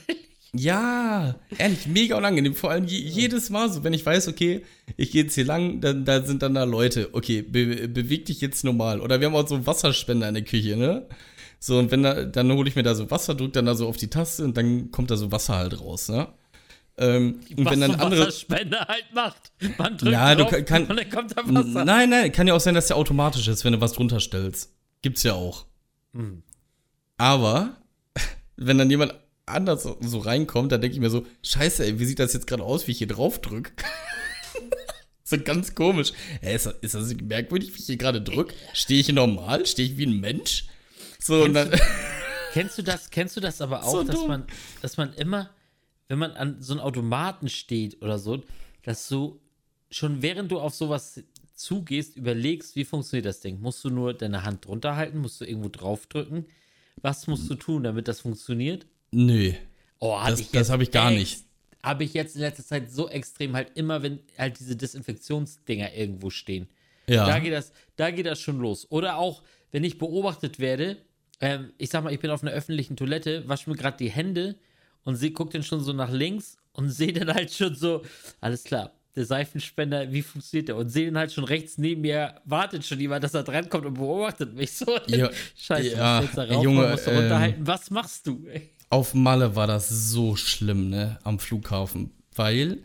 Ja, ehrlich, mega unangenehm. Vor allem je, jedes Mal so, wenn ich weiß, okay, ich gehe jetzt hier lang, dann da sind dann da Leute. Okay, be beweg dich jetzt normal. Oder wir haben auch so Wasserspender in der Küche, ne? So, und wenn da, dann hole ich mir da so Wasser, drücke dann da so auf die Taste und dann kommt da so Wasser halt raus, ne? Ähm, und Was wenn dann andere. Wasserspender halt macht. Man drückt ja, drauf du kann, und dann kommt da Wasser. Nein, nein, kann ja auch sein, dass der automatisch ist, wenn du was drunter stellst. Gibt's ja auch. Hm. Aber, [LAUGHS] wenn dann jemand anders so, reinkommt, dann denke ich mir so, scheiße, ey, wie sieht das jetzt gerade aus, wie ich hier drauf drücke? [LAUGHS] so ganz komisch. Ey, ist, das, ist das merkwürdig, wie ich hier gerade drücke? Stehe ich hier normal? Stehe ich wie ein Mensch? So, kennst, und dann. Du, [LAUGHS] kennst du das, kennst du das aber auch, so dass man, dass man immer, wenn man an so einem Automaten steht oder so, dass du schon während du auf sowas zugehst, überlegst, wie funktioniert das Ding? Musst du nur deine Hand drunter halten? Musst du irgendwo draufdrücken? Was musst du tun, damit das funktioniert? Nö. Oh, das das habe ich gar nicht. Habe ich jetzt in letzter Zeit so extrem halt immer, wenn halt diese Desinfektionsdinger irgendwo stehen. Ja. Da geht das, da geht das schon los. Oder auch, wenn ich beobachtet werde, ähm, ich sag mal, ich bin auf einer öffentlichen Toilette, wasche mir gerade die Hände und sie guckt dann schon so nach links und [LAUGHS] sehe dann halt schon so, alles klar, der Seifenspender, wie funktioniert der? Und sehe dann halt schon rechts neben mir, wartet schon jemand, dass er drankommt und beobachtet mich so. [LAUGHS] Ja, Scheiße, ja, jetzt da rauf, Junge, musst du. Ähm, Was machst du? Ey? Auf Malle war das so schlimm, ne, am Flughafen, weil,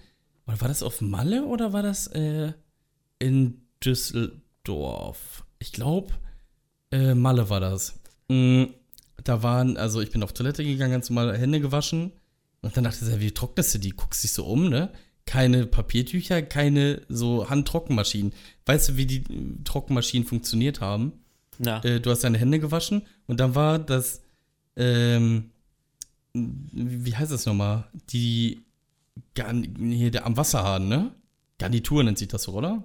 war das auf Malle oder war das äh, in Düsseldorf? Ich glaube, äh, Malle war das. Mhm, da waren, also ich bin auf Toilette gegangen, ganz normal Hände gewaschen. Und dann dachte ich, wie trocknest du die? Guckst dich so um, ne? Keine Papiertücher, keine so Handtrockenmaschinen. Weißt du, wie die äh, Trockenmaschinen funktioniert haben? Ja. Äh, du hast deine Hände gewaschen und dann war das, ähm, wie heißt das nochmal? Die, hier, der am Wasserhahn, ne? Garnitur nennt sich das so, oder?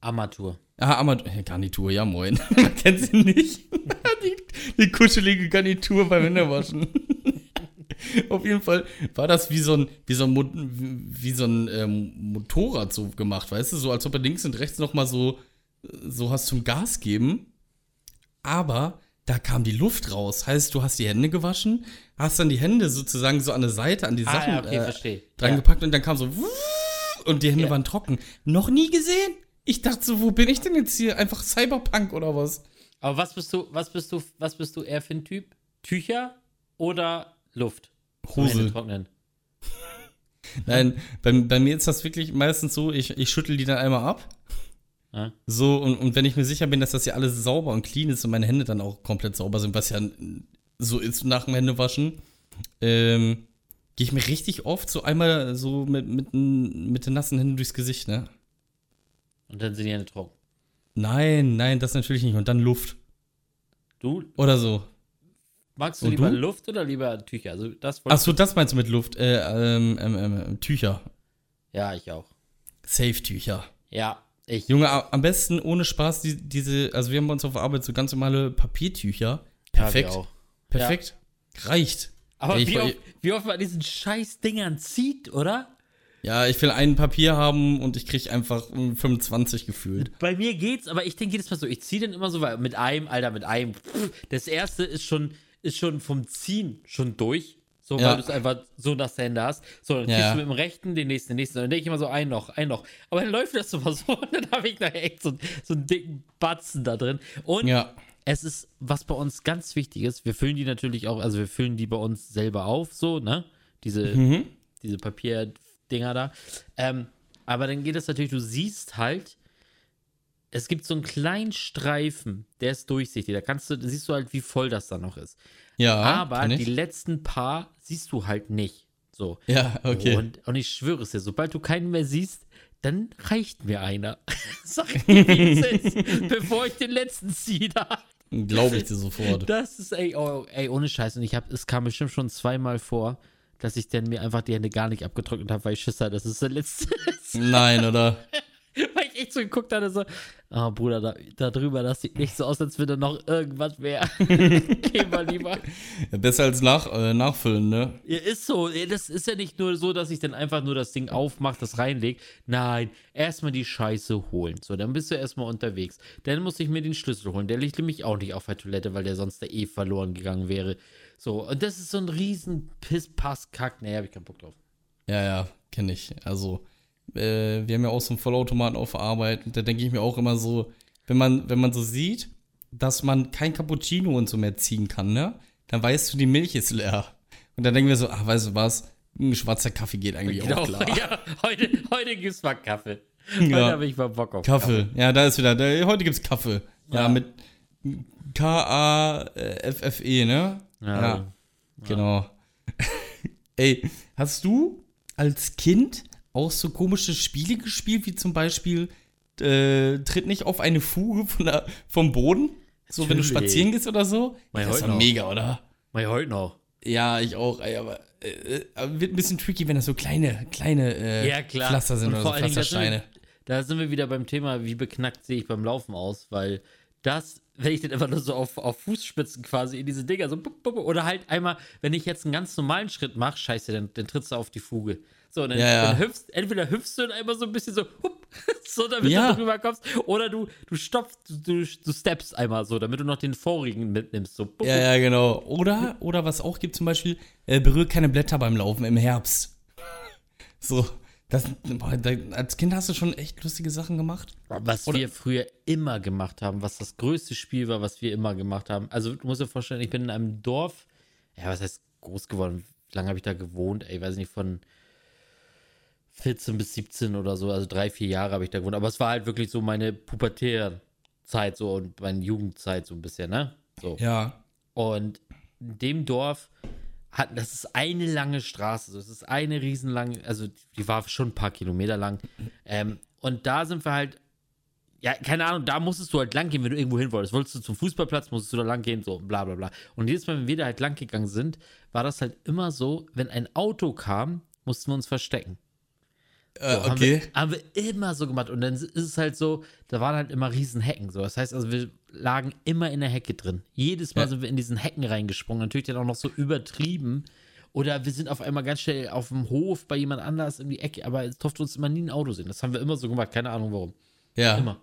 Armatur. Ah, Armatur. Garnitur, ja moin. [LAUGHS] Man kennt sie nicht. [LAUGHS] die, die kuschelige Garnitur beim Händewaschen. [LAUGHS] Auf jeden Fall war das wie so ein, wie so ein, wie so ein ähm, Motorrad so gemacht, weißt du? So als ob er links und rechts nochmal so, so hast zum Gas geben. Aber da kam die Luft raus. Heißt, du hast die Hände gewaschen, hast dann die Hände sozusagen so an der Seite, an die Ah, Sachen ja, okay, äh, dran Ja. gepackt und dann kam so und die Hände Ja. waren trocken. Noch nie gesehen? Ich dachte so, wo bin ich denn jetzt hier? Einfach Cyberpunk oder was? Aber was bist du, was bist du, was bist du eher für ein Typ? Tücher oder Luft? Hose. Trocknen. [LAUGHS] Nein, bei, bei mir ist das wirklich meistens so, ich, ich schüttel die dann einmal ab. Ja. So, und, und wenn ich mir sicher bin, dass das ja alles sauber und clean ist und meine Hände dann auch komplett sauber sind, was ja so ist nach dem Händewaschen, ähm, gehe ich mir richtig oft so einmal so mit, mit, mit den nassen Händen durchs Gesicht, ne? Und dann sind die Hände trocken. Nein, nein, das natürlich nicht. Und dann Luft. Du, Oder so. magst du Und lieber du? Luft oder lieber Tücher? Also das wollte Ach so, das meinst du mit Luft? Äh, ähm, ähm, ähm, Tücher. Ja, ich auch. Safe-Tücher. Ja, ich. Junge, am besten ohne Spaß die, diese, also wir haben bei uns auf der Arbeit so ganz normale Papiertücher. Ja, Perfekt. auch. Perfekt. Reicht. Aber Ey, wie, oft, wie oft man diesen scheiß Dingern zieht, oder? Ja, ich will ein Papier haben und ich krieg einfach mm, 25 gefühlt. Bei mir geht's, aber ich denke jedes Mal so, ich ziehe dann immer so weil mit einem, Alter, mit einem. Das erste ist schon, ist schon vom Ziehen schon durch. So, Ja. weil du es einfach so nach Hände hast. So, dann Ja. ziehst du mit dem rechten, den nächsten, den nächsten. Und dann denke ich immer so, ein noch, ein noch. Aber dann läuft das immer [LAUGHS] so und dann habe ich nachher echt so, so einen dicken Batzen da drin. Und Ja. es ist, was bei uns ganz wichtig ist, wir füllen die natürlich auch, also wir füllen die bei uns selber auf, so, ne? Diese, Mhm. diese Papierdinger da. Ähm, aber dann geht es natürlich, du siehst halt, es gibt so einen kleinen Streifen, der ist durchsichtig. Da kannst du, siehst du halt, wie voll das da noch ist. Ja. aber die letzten paar siehst du halt nicht. So. Ja, okay. Und, und ich schwöre es dir, sobald du keinen mehr siehst, dann reicht mir einer. [LAUGHS] Sag dir, wie es ist, [LAUGHS] bevor ich den letzten ziehe. da. Glaube ich dir sofort. Das ist, ey, oh, ey, ohne Scheiß. Und ich habe, es kam bestimmt schon zweimal vor, dass ich dann mir einfach die Hände gar nicht abgedrückt habe, weil ich Schiss hatte, das ist der letzte. [LAUGHS] Nein, oder? [LAUGHS] weil ich echt so geguckt hatte, so, ah, Bruder, da, da drüber, das sieht nicht so aus, als würde noch irgendwas mehr. [LAUGHS] Geh mal lieber. Ja, besser als nach, äh, nachfüllen, ne? Ja, ist so. Das ist ja nicht nur so, dass ich dann einfach nur das Ding aufmache, das reinlege. Nein, erstmal die Scheiße holen. So, dann bist du erstmal unterwegs. Dann muss ich mir den Schlüssel holen. Der liegt nämlich auch nicht auf der Toilette, weil der sonst da eh verloren gegangen wäre. So, und das ist so ein riesen Piss-Pass-Kack. Nee, hab ich keinen Bock drauf. Ja, ja, kenne ich. Also, äh, wir haben ja auch so einen Vollautomaten auf der Arbeit und da denke ich mir auch immer so, wenn man, wenn man so sieht, dass man kein Cappuccino und so mehr ziehen kann, ne? Dann weißt du, die Milch ist leer. Und dann denken wir so, ach, weißt du was? Ein schwarzer Kaffee geht eigentlich auch klar. Genau. Ja, heute, heute gibt's mal Kaffee. Heute Ja. habe ich mal Bock auf Kaffee. Ja, da ist wieder. Da, heute gibt's Kaffee. Ja, Ja. mit K-A-F-F-E, ne? Ja. Genau. [LAUGHS] Ey, hast du als Kind auch so komische Spiele gespielt, wie zum Beispiel äh, Tritt nicht auf eine Fuge von der, vom Boden? So, wenn du Natürlich. spazieren gehst oder so? Mein das ist doch mega, oder? Mal heute noch. Ja, ich auch, ey, aber äh, äh, wird ein bisschen tricky, wenn das so kleine, kleine äh, Ja, klar. Pflaster sind Und oder so allen Dingen, Pflastersteine. Da sind wir wieder beim Thema, wie beknackt sehe ich beim Laufen aus, weil das, wenn ich dann einfach nur so auf, auf Fußspitzen quasi in diese Dinger so, bup, bup, oder halt einmal, wenn ich jetzt einen ganz normalen Schritt mache, scheiße, dann, dann trittst du auf die Fuge. So, dann, Ja, ja. dann hüpfst, entweder hüpfst du dann einmal so ein bisschen so, hup, [LAUGHS] so damit Ja. du drüber kommst, oder du, du stopfst, du, du steppst einmal so, damit du noch den vorigen mitnimmst, so, bup, Ja, ja, genau. Oder, oder was auch gibt zum Beispiel, äh, berührt keine Blätter beim Laufen im Herbst. So, das, boah, da, als Kind hast du schon echt lustige Sachen gemacht. Was Oder- wir früher immer gemacht haben, was das größte Spiel war, was wir immer gemacht haben. Also, du musst dir vorstellen, ich bin in einem Dorf, ja, was heißt groß geworden? Wie lange habe ich da gewohnt? Ey, weiß ich nicht, von 14 bis 17 oder so, also drei, vier Jahre habe ich da gewohnt. Aber es war halt wirklich so meine pubertäre Zeit so und meine Jugendzeit so ein bisschen, ne? So. Ja. Und in dem Dorf hatten, das ist eine lange Straße, es ist eine riesenlange, also die war schon ein paar Kilometer lang. Ähm, und da sind wir halt, ja, keine Ahnung, da musstest du halt lang gehen, wenn du irgendwo hin wolltest. Wolltest du zum Fußballplatz, musstest du da lang gehen, so bla bla bla. Und jedes Mal, wenn wir da halt lang gegangen sind, war das halt immer so, wenn ein Auto kam, mussten wir uns verstecken. Äh, So, haben, okay. wir, haben wir immer so gemacht. Und dann ist es halt so, da waren halt immer riesen Hecken. So. Das heißt also, wir lagen immer in der Hecke drin. Jedes Mal Ja. sind wir in diesen Hecken reingesprungen. Natürlich dann auch noch so übertrieben. Oder wir sind auf einmal ganz schnell auf dem Hof bei jemand anders in die Ecke. Aber es durfte uns immer nie ein Auto sehen. Das haben wir immer so gemacht. Keine Ahnung warum. Ja. Immer.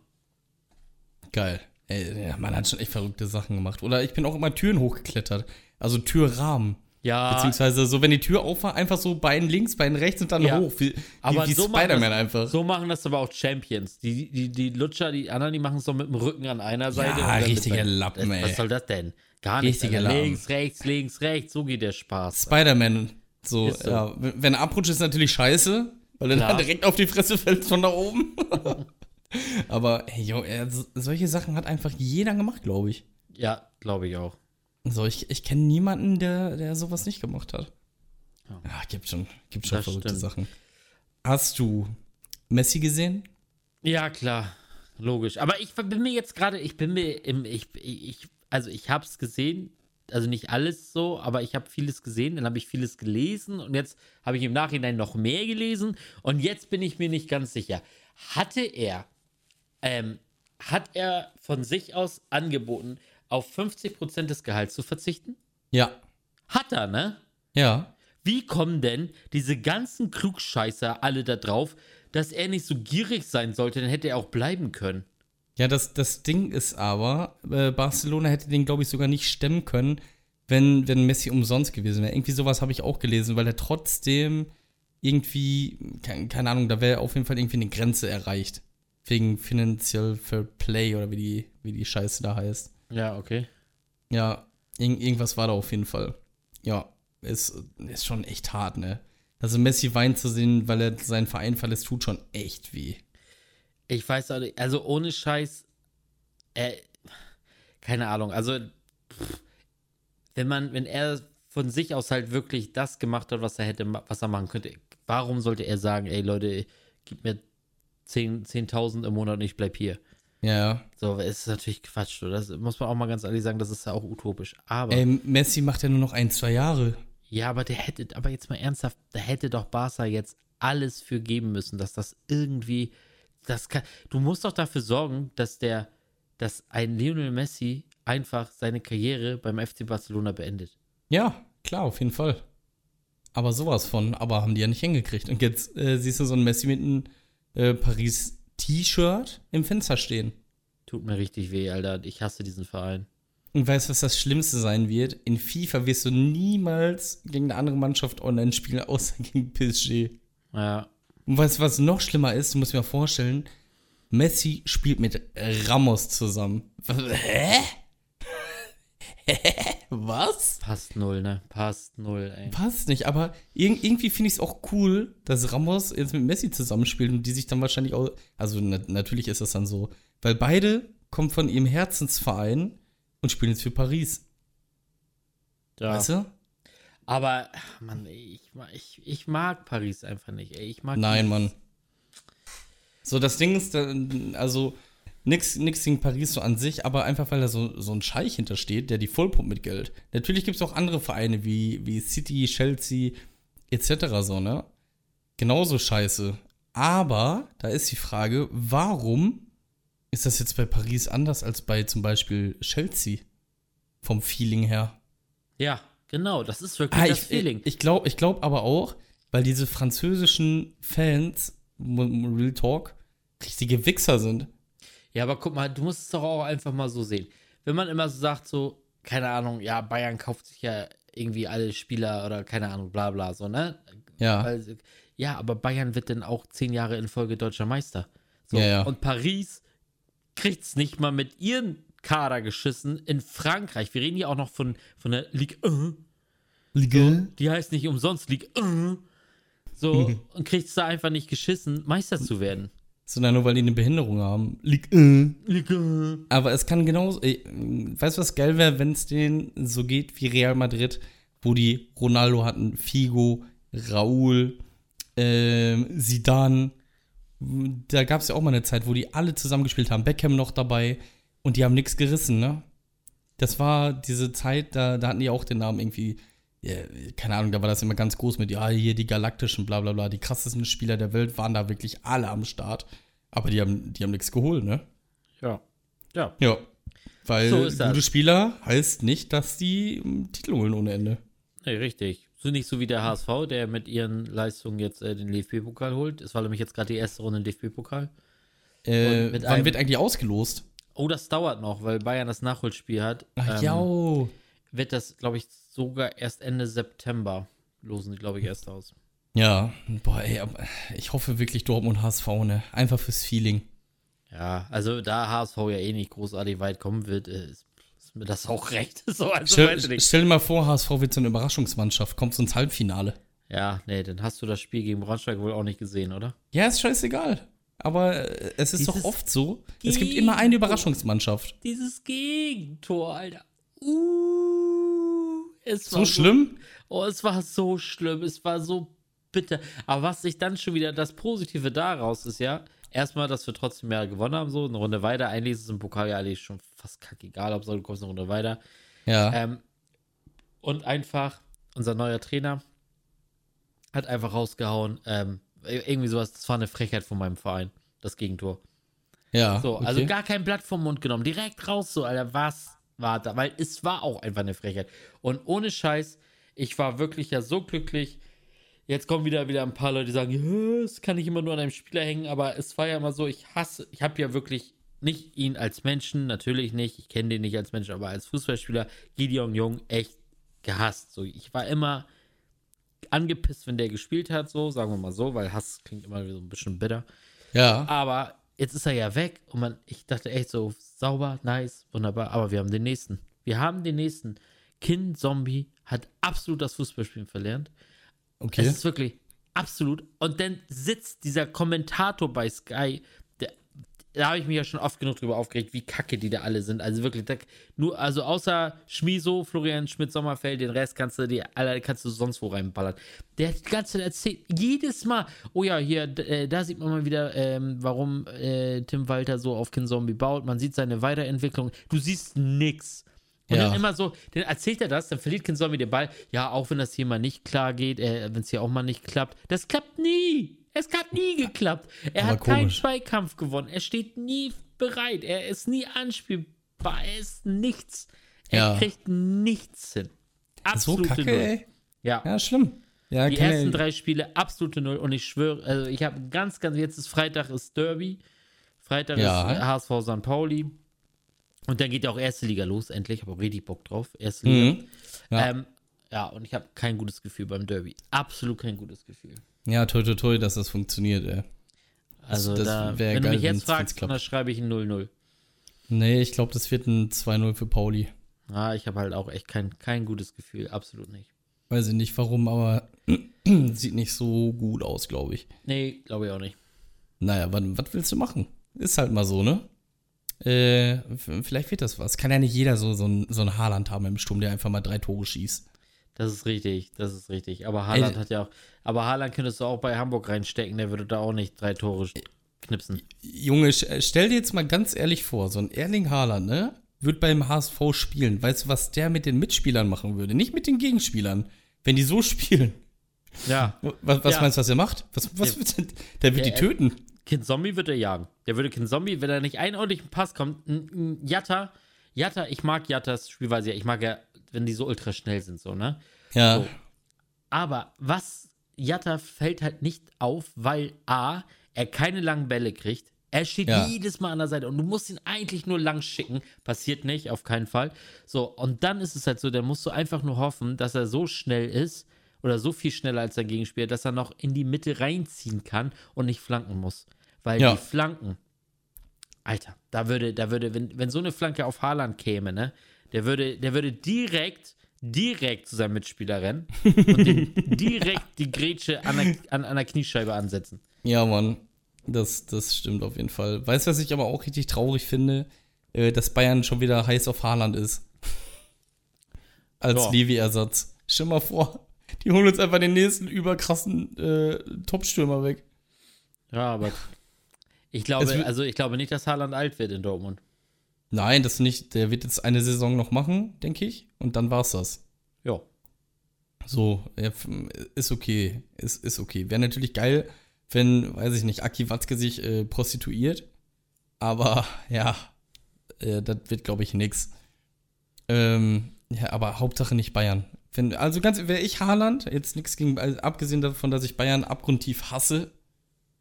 Geil. Ey, man hat schon echt verrückte Sachen gemacht. Oder ich bin auch immer Türen hochgeklettert. Also Türrahmen. Ja. Beziehungsweise so, wenn die Tür auf war, einfach so Bein links, Bein rechts und dann Ja. hoch. Wie, Aber wie, wie so Spider-Man einfach. So machen das aber auch Champions. Die, die, die Lutscher, die anderen, die machen es so mit dem Rücken an einer Seite. und dann mit richtige seinem- Lappen, das, ey. Was soll das denn? Gar. Lappen. Links, rechts, links, rechts. So geht der Spaß. Spider-Man. So, so. ja. Wenn er abrutscht, ist natürlich scheiße, weil er dann direkt auf die Fresse fällt von da oben. [LAUGHS] Aber, hey, jo, er, so- solche Sachen hat einfach jeder gemacht, glaube ich. Ja, glaube ich auch. So, ich, ich kenne niemanden, der, der sowas nicht gemacht hat. Ja. Ja, gibt schon, gibt schon Das verrückte stimmt. Sachen. Hast du Messi gesehen? Ja, klar. Logisch. Aber ich bin mir jetzt gerade, ich bin mir im, ich, ich, also ich habe es gesehen, also nicht alles so, aber ich habe vieles gesehen, dann habe ich vieles gelesen und jetzt habe ich im Nachhinein noch mehr gelesen und jetzt bin ich mir nicht ganz sicher. Hatte er, ähm, hat er von sich aus angeboten, auf 50% des Gehalts zu verzichten? Ja. Hat er, ne? Ja. Wie kommen denn diese ganzen Klugscheißer alle da drauf, dass er nicht so gierig sein sollte, dann hätte er auch bleiben können. Ja, das, das Ding ist aber, äh, Barcelona hätte den, glaube ich, sogar nicht stemmen können, wenn, wenn Messi umsonst gewesen wäre. Irgendwie sowas habe ich auch gelesen, weil er trotzdem irgendwie, keine, keine Ahnung, da wäre auf jeden Fall irgendwie eine Grenze erreicht. Wegen Financial Fair Play oder wie die, wie die Scheiße da heißt. Ja, okay. Ja, irgend, irgendwas war da auf jeden Fall. Ja, ist, ist schon echt hart, ne? Also Messi weint zu sehen, weil er seinen Verein verlässt, tut schon echt weh. Ich weiß auch nicht, also ohne Scheiß, äh, keine Ahnung, also pff, wenn man, wenn er von sich aus halt wirklich das gemacht hat, was er hätte, was er machen könnte, warum sollte er sagen, ey Leute, gib mir 10 10.000 im Monat und ich bleib hier? Ja. So, es ist natürlich Quatsch, das muss man auch mal ganz ehrlich sagen, das ist ja auch utopisch, aber... Ey, Messi macht ja nur noch ein, zwei Jahre. Ja, aber der hätte, aber jetzt mal ernsthaft, da hätte doch Barca jetzt alles für geben müssen, dass das irgendwie, das kann, du musst doch dafür sorgen, dass der, dass ein Lionel Messi einfach seine Karriere beim FC Barcelona beendet. Ja, klar, auf jeden Fall. Aber sowas von, aber haben die ja nicht hingekriegt. Und jetzt äh, siehst du so ein Messi mit einem äh, Paris-T-Shirt im Fenster stehen. Tut mir richtig weh, Alter. Ich hasse diesen Verein. Und weißt du, was das Schlimmste sein wird? In FIFA wirst du niemals gegen eine andere Mannschaft online spielen, außer [LAUGHS] gegen PSG. Ja. Und weißt du, was noch schlimmer ist? Du musst mal vorstellen, Messi spielt mit Ramos zusammen. Was, hä? [LAUGHS] Was? Passt null, ne? Passt null, ey. Passt nicht, aber irg irgendwie finde ich es auch cool, dass Ramos jetzt mit Messi zusammenspielt und die sich dann wahrscheinlich auch. Also na natürlich ist das dann so, weil beide kommen von ihrem Herzensverein und spielen jetzt für Paris. Ja. Weißt du? Aber, Mann, ich, mag- ich, ich mag Paris einfach nicht, ey. Ich mag Nein, die- Mann. So, das Ding ist, also nix, nix gegen Paris so an sich, aber einfach, weil da so, so ein Scheich hintersteht, der die vollpumpt mit Geld. Natürlich gibt es auch andere Vereine wie, wie City, Chelsea etc. so, ne? Genauso scheiße. Aber da ist die Frage, warum ist das jetzt bei Paris anders als bei zum Beispiel Chelsea? Vom Feeling her. Ja, genau, das ist wirklich Ah, das ich Feeling. ich glaube ich glaub aber auch, weil diese französischen Fans, Real Talk, richtige Wichser sind. Ja, aber guck mal, du musst es doch auch einfach mal so sehen. Wenn man immer so sagt, so, keine Ahnung, ja, Bayern kauft sich ja irgendwie alle Spieler oder keine Ahnung, bla bla, so, ne? Ja. Weil, ja, aber Bayern wird dann auch zehn Jahre in Folge deutscher Meister. So, Ja, ja. Und Paris kriegt's nicht mal mit ihren Kader geschissen in Frankreich. Wir reden hier auch noch von, von der Ligue 1. Liga? Die heißt nicht umsonst Ligue 1. So, [LAUGHS] und kriegt's da einfach nicht geschissen, Meister zu werden. Sondern nur, weil die eine Behinderung haben. Liga. Ligue 1. Aber es kann genauso. Ey, weißt du, was geil wäre, wenn es denen so geht wie Real Madrid, wo die Ronaldo hatten, Figo, ähm, Zidane. Da gab es ja auch mal eine Zeit, wo die alle zusammengespielt haben. Beckham noch dabei und die haben nichts gerissen, ne? Das war diese Zeit, da, da hatten die auch den Namen irgendwie, ja, keine Ahnung, da war das immer ganz groß mit, ja, hier die Galaktischen, bla bla bla. Die krassesten Spieler der Welt waren da wirklich alle am Start. Aber die haben, die haben nichts geholt, ne? Ja. Ja. Ja. Weil So gute Spieler heißt nicht, dass die ähm, Titel holen ohne Ende. Nee, richtig. So nicht so wie der HSV, der mit ihren Leistungen jetzt äh, den DFB-Pokal holt. Es war nämlich jetzt gerade die erste Runde im DFB-Pokal. Äh, wann einem- wird eigentlich ausgelost? Oh, das dauert noch, weil Bayern das Nachholspiel hat. Ach, Ähm, ja. wird das, glaube ich, sogar erst Ende September losen, glaube ich, erst aus. Ja, boah, ey, aber ich hoffe wirklich Dortmund HSV, ne? Einfach fürs Feeling. Ja, also da HSV ja eh nicht großartig weit kommen wird, äh, ist, ist mir das auch recht. [LAUGHS] So, also Stell, stell dir mal vor, HSV wird so eine Überraschungsmannschaft, kommt so ins Halbfinale. Ja, nee, dann hast du das Spiel gegen Braunschweig wohl auch nicht gesehen, oder? Ja, ist scheißegal. Aber äh, es ist doch Dieses oft so, es gibt immer eine. Überraschungsmannschaft. Dieses Gegentor, Alter. Es So schlimm? Oh, es war so schlimm. Es war so bitter. Aber was sich dann schon wieder das Positive daraus ist, ja, erstmal, dass wir trotzdem ja gewonnen haben, so eine Runde weiter. Eigentlich ist es im Pokal ja eigentlich schon fast kackegal, ob du kommst eine Runde weiter. Ja. Ähm, und einfach, unser neuer Trainer hat einfach rausgehauen, ähm, irgendwie sowas, das war eine Frechheit von meinem Verein, das Gegentor. ja. So, okay. also gar kein Blatt vom Mund genommen, direkt raus, so, Alter, was war da? Weil es war auch einfach eine Frechheit. Und ohne Scheiß, ich war wirklich ja so glücklich. Jetzt kommen wieder, wieder ein paar Leute, die sagen, ja, es kann nicht immer nur an einem Spieler hängen, aber es war ja immer so, ich hasse, ich habe ja wirklich nicht ihn als Menschen, natürlich nicht, ich kenne den nicht als Menschen, aber als Fußballspieler, Gideon Jung, echt gehasst. So, ich war immer angepisst, wenn der gespielt hat, so, sagen wir mal so, weil Hass klingt immer so ein bisschen bitter. ja. Aber jetzt ist er ja weg und man, ich dachte echt so, sauber, nice, wunderbar, aber wir haben den nächsten. Wir haben den nächsten. Kind Zombie hat absolut das Fußballspielen verlernt. Okay. Es ist wirklich absolut. Und dann sitzt dieser Kommentator bei Sky, da habe ich mich ja schon oft genug drüber aufgeregt, wie kacke die da alle sind. Also wirklich, da, nur, also außer Schmiso, Florian Schmidt-Sommerfeld, den Rest kannst du dir, alle kannst du sonst wo reinballern. Der hat die ganze Zeit erzählt, jedes Mal, oh ja, hier, äh, da sieht man mal wieder, ähm, warum äh, Tim Walter so auf Kin Zombie baut. Man sieht seine Weiterentwicklung. Du siehst nix. Und Ja. dann immer so, dann erzählt er das, dann verliert Kin Zombie den Ball. Ja, auch wenn das hier mal nicht klar geht, äh, wenn es hier auch mal nicht klappt. Das klappt nie. Es hat nie geklappt. Er Aber hat keinen komisch. Zweikampf gewonnen. Er steht nie bereit. Er ist nie anspielbar. Er ist nichts. Er Ja. kriegt nichts hin. so Absolute kacke, Null. ey. Ja. Ja, schlimm. Ja, Die ersten ja- drei Spiele absolute Null. Und ich schwöre, also ich habe ganz, ganz, jetzt ist Freitag ist Derby. Freitag Ja. ist HSV St. Pauli. Und dann geht ja auch erste Liga los, endlich. Ich habe auch richtig Bock drauf. Erste Liga. Mhm. Ja. Ähm, ja, und ich habe kein gutes Gefühl beim Derby. Absolut kein gutes Gefühl. Ja, toi, toi, toi, dass das funktioniert, ey. Also, das da, wär wenn du geil, mich jetzt fragst, dann schreibe ich ein 0-0. Nee, ich glaube, das wird ein 2-0 für Pauli. Ah, ich habe halt auch echt kein, kein gutes Gefühl. Absolut nicht. Weiß ich nicht warum, aber [CLEARS THROAT] sieht nicht so gut aus, glaube ich. Nee, glaube ich auch nicht. Naja, was, was willst du machen? Ist halt mal so, ne? Äh, vielleicht wird das was. Kann ja nicht jeder so, so ein, so ein Haaland haben im Sturm, der einfach mal drei Tore schießt. Das ist richtig, das ist richtig. Aber Haaland hat ja auch. Aber Haaland könntest du auch bei Hamburg reinstecken, der würde da auch nicht drei Tore knipsen. Junge, stell dir jetzt mal ganz ehrlich vor, so ein Erling Haaland, ne? Wird beim HSV spielen. Weißt du, was der mit den Mitspielern machen würde? Nicht mit den Gegenspielern. Wenn die so [LAUGHS] spielen. Ja. Was, was Ja. meinst du, was er macht? Was, was Der- wird denn, der wird der- die töten. Kind Zombie wird er jagen. Der würde Kind Zombie, wenn er nicht einen ordentlichen Pass kommt, ein, ein Jatta, Jatta, ich mag Jattas Spielweise, ja, ich mag ja, wenn die so ultra schnell sind, so, ne? Ja. So. Aber was Jatta fällt halt nicht auf, weil A, er keine langen Bälle kriegt. Er steht Ja. jedes Mal an der Seite und du musst ihn eigentlich nur lang schicken. Passiert nicht, auf keinen Fall. So, und dann ist es halt so, dann musst du einfach nur hoffen, dass er so schnell ist oder so viel schneller als der Gegenspieler, dass er noch in die Mitte reinziehen kann und nicht flanken muss. Weil Ja. die Flanken, Alter, da würde, da würde, wenn, wenn so eine Flanke auf Haaland käme, ne, der würde, der würde direkt, direkt zu seinem Mitspieler rennen und den [LAUGHS] direkt die Grätsche an der, an, an der Kniescheibe ansetzen. Ja, Mann. Das, das stimmt auf jeden Fall. Weißt du, was ich aber auch richtig traurig finde? Äh, dass Bayern schon wieder heiß auf Haaland ist. [LAUGHS] Als Ja. Levi-Ersatz. Stell mal vor, die holen uns einfach den nächsten überkrassen äh, Topstürmer weg. Ja, aber ich glaube, also ich glaube nicht, dass Haaland alt wird in Dortmund. Nein, das nicht. Der wird jetzt eine Saison noch machen, denke ich. Und dann war's das. Ja. So, ist okay. Ist, ist okay. Wäre natürlich geil, wenn, weiß ich nicht, Aki Watzke sich äh, prostituiert. Aber [LAUGHS] ja, äh, das wird, glaube ich, nix. Ähm, ja, aber Hauptsache nicht Bayern. Wenn, also ganz, wäre ich Haaland, jetzt nichts gegen, also abgesehen davon, dass ich Bayern abgrundtief hasse,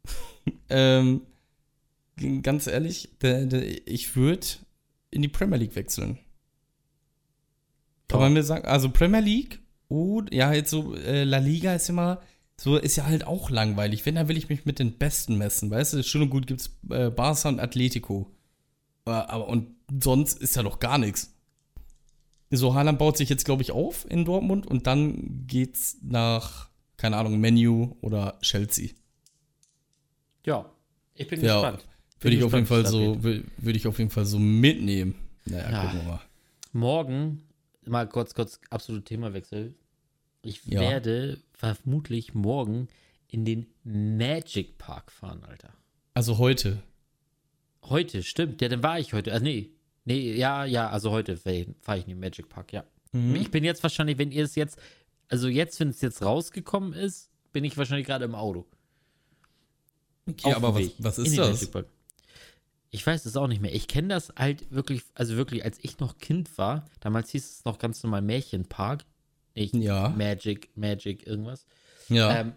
[LAUGHS] ähm, ganz ehrlich, der, der, ich würde in die Premier League wechseln. Kann man mir sagen, also Premier League, oh, ja, jetzt so äh, La Liga ist immer, so ist ja halt auch langweilig. Wenn, dann will ich mich mit den Besten messen, weißt du? Schön und gut gibt's äh, Barca und Atletico. Aber, aber und sonst ist ja doch gar nichts. So, Haaland baut sich jetzt, glaube ich, auf in Dortmund und dann geht's nach, keine Ahnung, Menu oder Chelsea. Ja, ich bin Ja, gespannt. Würde ich auf jeden Fall so, wür- würde ich auf jeden Fall so mitnehmen. Naja, Ja. gucken wir mal. Morgen, mal kurz, kurz, absolut Themawechsel. Ich Ja. werde vermutlich morgen in den Magic Park fahren, Alter. Also heute. Heute, stimmt. Ja, dann war ich heute. Ah, nee. Nee, ja, ja, also heute fahre ich in den Magic Park, ja. Mhm. Ich bin jetzt wahrscheinlich, wenn ihr es jetzt, also jetzt, wenn es jetzt rausgekommen ist, bin ich wahrscheinlich gerade im Auto. Okay, Auf aber was, was ist das? Ich weiß es auch nicht mehr. Ich kenne das halt wirklich, also wirklich, als ich noch Kind war, damals hieß es noch ganz normal Märchenpark. Nicht Ja. Magic, Magic, irgendwas. Ja. Ähm,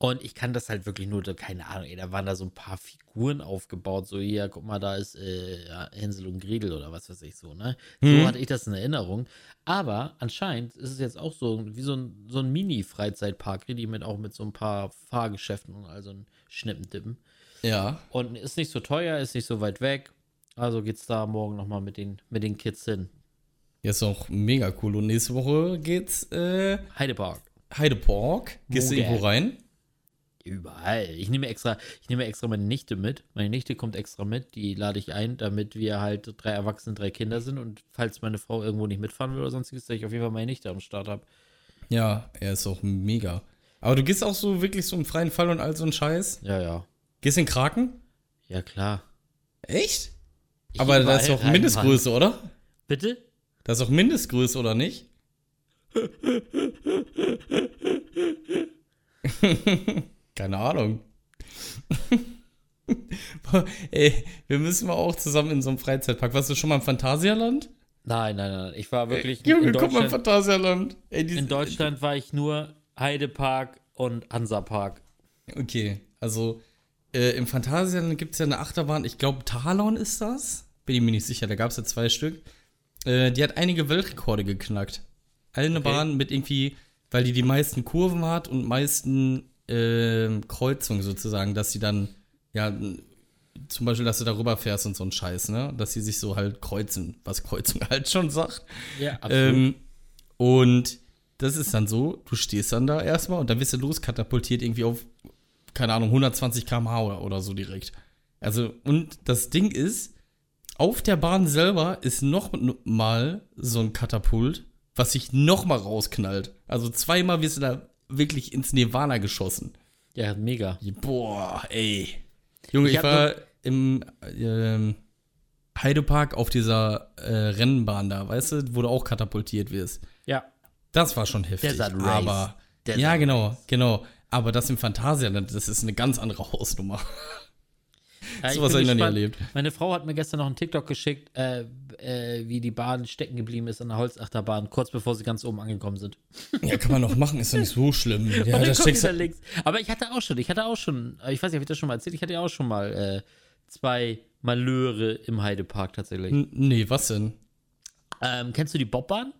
und ich kann das halt wirklich nur, keine Ahnung, ey, da waren da so ein paar Figuren aufgebaut, so hier, guck mal, da ist äh, ja, Hänsel und Gretel oder was weiß ich so, ne? So Mhm. hatte ich das in Erinnerung. Aber anscheinend ist es jetzt auch so wie so ein, so ein Mini-Freizeitpark, richtig mit auch mit so ein paar Fahrgeschäften und all so ein Schnippendippen. Ja. Und ist nicht so teuer, ist nicht so weit weg. Also geht's da morgen nochmal mit den, mit den Kids hin. Ja, ist auch mega cool. Und nächste Woche geht's äh, Heidepark. Heidepark. Gehst du irgendwo rein? Überall. Ich nehme extra, ich nehme extra meine Nichte mit. Meine Nichte kommt extra mit. Die lade ich ein, damit wir halt drei Erwachsene, drei Kinder sind. Und falls meine Frau irgendwo nicht mitfahren will oder sonstiges, dass ich auf jeden Fall meine Nichte am Start habe. Ja, er ist auch mega. Aber du gehst auch so wirklich so im freien Fall und all so ein Scheiß? Ja, ja. Gehst in Kraken? Ja, klar. Echt? Ich Aber das ist doch Mindestgröße, oder? Bitte? Das ist doch Mindestgröße, oder nicht? [LAUGHS] Keine Ahnung. [LAUGHS] Ey, wir müssen mal auch zusammen in so einem Freizeitpark. Warst du schon mal im Phantasialand? Nein, nein, nein. Ich war wirklich Junge, in guck mal im. Phantasialand. Ey, In Deutschland war ich nur Heidepark und Hansapark. Okay, also äh, im Phantasialand gibt es ja eine Achterbahn. Ich glaube, Talon ist das. Bin ich mir nicht sicher, da gab es ja zwei Stück. Äh, die hat einige Weltrekorde geknackt. Eine Okay. Bahn mit irgendwie, weil die die meisten Kurven hat und meisten ähm, Kreuzungen sozusagen, dass sie dann, ja, zum Beispiel, dass du darüber fährst und so ein Scheiß, ne? Dass sie sich so halt kreuzen, was Kreuzung [LAUGHS] halt schon sagt. Ja, absolut. Ähm, und das ist dann so, du stehst dann da erstmal und dann wirst du loskatapultiert irgendwie auf, keine Ahnung, 120 km/h oder, oder so direkt. Also, und das Ding ist, auf der Bahn selber ist noch mal so ein Katapult, was sich noch mal rausknallt. Also zweimal wirst du da wirklich ins Nirvana geschossen. ja, mega. Boah, ey. Junge, Ich ich, war im ähm, Heidepark auf dieser äh, Rennbahn da, weißt du, wo du auch katapultiert wirst. Ja. Das war schon heftig. Desert Race. Aber Desert ja, genau, genau. Aber das im Phantasialand, das ist eine ganz andere Hausnummer. Ja, Sowas bin hab ich noch nie erlebt. Meine Frau hat mir gestern noch einen TikTok geschickt, äh, äh, wie die Bahn stecken geblieben ist an der Holzachterbahn, kurz bevor sie ganz oben angekommen sind. Ja, kann man noch machen, ist doch nicht so schlimm. [LAUGHS] Ja, da steckst du. links. Aber ich hatte auch schon, ich hatte auch schon, äh, ich weiß nicht, habe ich das schon mal erzählt, ich hatte ja auch schon mal äh, zwei Malheure im Heidepark tatsächlich. N- Nee, was denn? Ähm, kennst du die Bobbahn?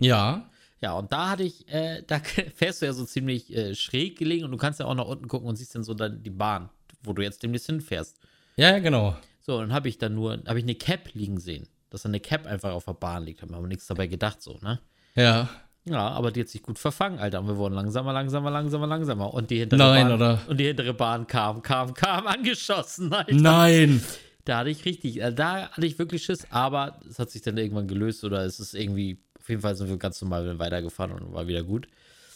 Ja. Ja, und da hatte ich, äh, da [LAUGHS] fährst du ja so ziemlich äh, schräg gelegen und du kannst ja auch nach unten gucken und siehst dann so dann die Bahn, wo du jetzt demnächst hinfährst. Ja, ja, genau. So, und dann habe ich dann nur, habe ich eine Cap liegen sehen, dass da eine Cap einfach auf der Bahn liegt. Haben wir aber nichts dabei gedacht, so, ne? Ja. Ja, aber die hat sich gut verfangen, Alter. Und wir wurden langsamer, langsamer, langsamer, langsamer. Und die hintere Nein, Bahn, oder? Und die hintere Bahn kam, kam, kam, angeschossen, Alter. Nein. Da hatte ich richtig, äh, da hatte ich wirklich Schiss, aber es hat sich dann irgendwann gelöst oder es ist irgendwie, auf jeden Fall sind wir ganz normal weitergefahren und war wieder gut.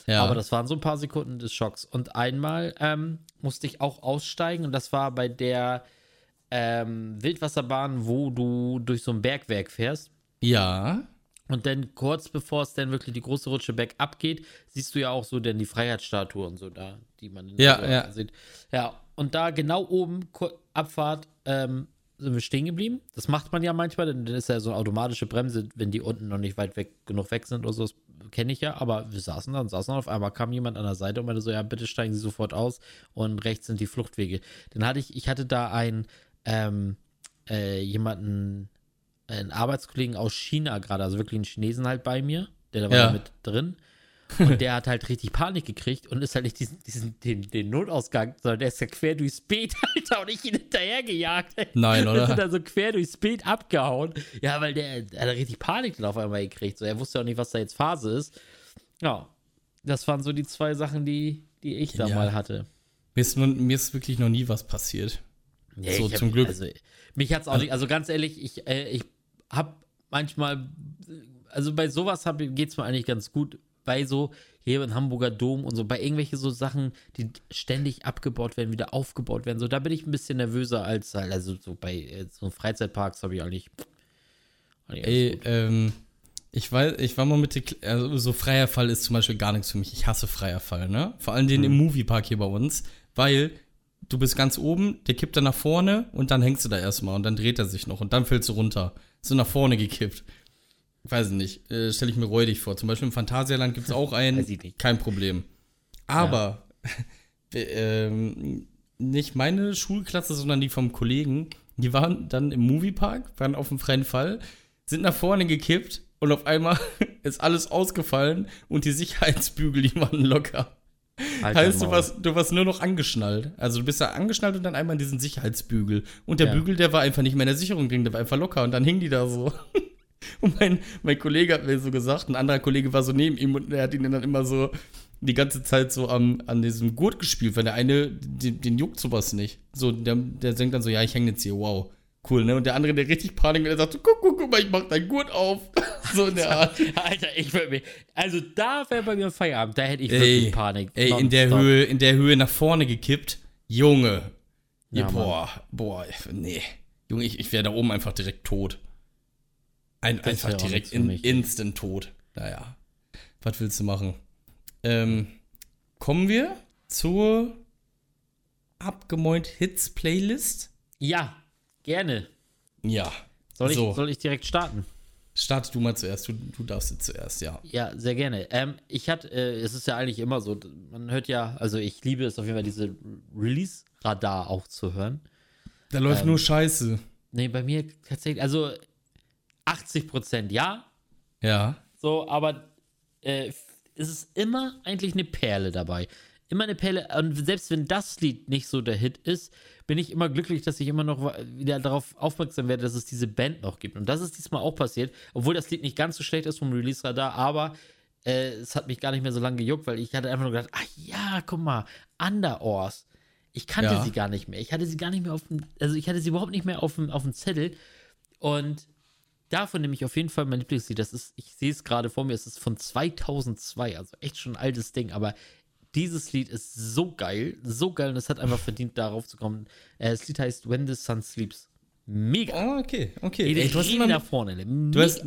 Ja. Aber das waren so ein paar Sekunden des Schocks. Und einmal ähm, musste ich auch aussteigen und das war bei der ähm, Wildwasserbahn, wo du durch so ein Bergwerk fährst. ja. Und dann kurz bevor es dann wirklich die große Rutsche bergab geht, siehst du ja auch so dann die Freiheitsstatue und so da, die man in Ja, der ja. sieht. Ja, und da genau oben, Abfahrt, ähm, sind wir stehen geblieben. Das macht man ja manchmal, dann ist ja so eine automatische Bremse, wenn die unten noch nicht weit weg genug weg sind oder so. Das kenne ich ja, aber wir saßen dann, saßen dann auf einmal, kam jemand an der Seite und meinte so, ja, bitte steigen Sie sofort aus und rechts sind die Fluchtwege. Dann hatte ich, ich hatte da einen, ähm, äh, jemanden, einen Arbeitskollegen aus China gerade, also wirklich einen Chinesen halt bei mir, der da war Ja. mit drin. Und der hat halt richtig Panik gekriegt und ist halt nicht diesen, diesen den, den Notausgang, sondern der ist ja quer durchs Beet, [LAUGHS] Alter, und ich ihn hinterher gejagt. ey. Nein, Wir oder? sind da so quer durchs Beet abgehauen. Ja, weil der, der hat richtig Panik dann auf einmal gekriegt. So, er wusste auch nicht, was da jetzt Phase ist. Ja, das waren so die zwei Sachen, die, die ich da Ja. mal hatte. Mir ist, mir ist wirklich noch nie was passiert. Nee, So, hab- zum Glück. Also, mich hat's auch nicht, also ganz ehrlich, ich, äh, ich hab manchmal, also bei sowas hab, geht's mir eigentlich ganz gut. Bei so, hier im Hamburger Dom und so, bei irgendwelche so Sachen, die ständig abgebaut werden, wieder aufgebaut werden, so, da bin ich ein bisschen nervöser als, halt, also so bei äh, so Freizeitparks habe ich eigentlich. eigentlich alles Ey, ähm, ich weiß, ich war mal mit, der also so freier Fall ist zum Beispiel gar nichts für mich. Ich hasse freier Fall, ne? Vor allem den im Moviepark hier bei uns, weil du bist ganz oben, der kippt dann nach vorne und dann hängst du da erstmal und dann dreht er sich noch und dann fällst du runter. So nach vorne gekippt. Weiß ich nicht, äh, stelle ich mir räudig vor. Zum Beispiel im Phantasialand gibt es auch einen, kein Problem. Aber [LAUGHS] ähm, nicht meine Schulklasse, sondern die vom Kollegen, die waren dann im Moviepark, waren auf dem freien Fall, sind nach vorne gekippt und auf einmal [LAUGHS] ist alles ausgefallen und die Sicherheitsbügel, die waren locker. Alter heißt, du warst, du warst nur noch angeschnallt. Also du bist da angeschnallt und dann einmal in diesen Sicherheitsbügel. Und der Ja. Bügel, der war einfach nicht mehr in der Sicherung drin, der war einfach locker und dann hing die da so. [LAUGHS] Und mein, mein Kollege hat mir so gesagt, ein anderer Kollege war so neben ihm und er hat ihn dann immer so die ganze Zeit so am, an diesem Gurt gespielt, weil der eine, den, den juckt sowas nicht. So, der, der denkt dann so, ja, ich hänge jetzt hier, wow. Cool, ne? Und der andere, der richtig Panik, der sagt so, guck, guck, guck mal, ich mach dein Gurt auf. [LAUGHS] so in der Art. Alter, ich würde mir, also da wäre bei mir Feierabend, da hätte ich Ey, wirklich Panik. Ey, in der. Höhe, in der Höhe nach vorne gekippt. Junge. Ja, boah, boah, nee. Junge, ich, ich wäre da oben einfach direkt tot. Ein, einfach direkt in, instant tot. Naja. Was willst du machen? Ähm, kommen wir zur abgemäut Hits Playlist? Ja, gerne. Ja. Soll ich, so, soll ich direkt starten? starte du mal zuerst. Du, du darfst jetzt zuerst, ja. Ja, sehr gerne. Ähm, ich hatte, äh, es ist ja eigentlich immer so, man hört ja, also ich liebe es auf jeden Fall, diese Release-Radar auch zu hören. Da läuft Ähm, nur Scheiße. Nee, bei mir tatsächlich, also 80 Prozent ja, Ja. so, aber äh, es ist immer eigentlich eine Perle dabei. Immer eine Perle. Und selbst wenn das Lied nicht so der Hit ist, bin ich immer glücklich, dass ich immer noch wieder darauf aufmerksam werde, dass es diese Band noch gibt. Und das ist diesmal auch passiert, obwohl das Lied nicht ganz so schlecht ist vom Release-Radar, aber äh, es hat mich gar nicht mehr so lange gejuckt, weil ich hatte einfach nur gedacht, ach ja, guck mal, Underoars. Ich kannte Ja. sie gar nicht mehr. Ich hatte sie gar nicht mehr auf dem, also ich hatte sie überhaupt nicht mehr auf dem, auf dem Zettel. Und davon nehme ich auf jeden Fall mein Lieblingslied. Das ist, ich sehe es gerade vor mir, es ist von 2002, also echt schon ein altes Ding, aber dieses Lied ist so geil, so geil und es hat einfach verdient, darauf zu kommen. Äh, Das Lied heißt When the Sun Sleeps. Mega. Oh, okay, okay. Ey, Ey, du, hast immer, nach vorne. du, hast,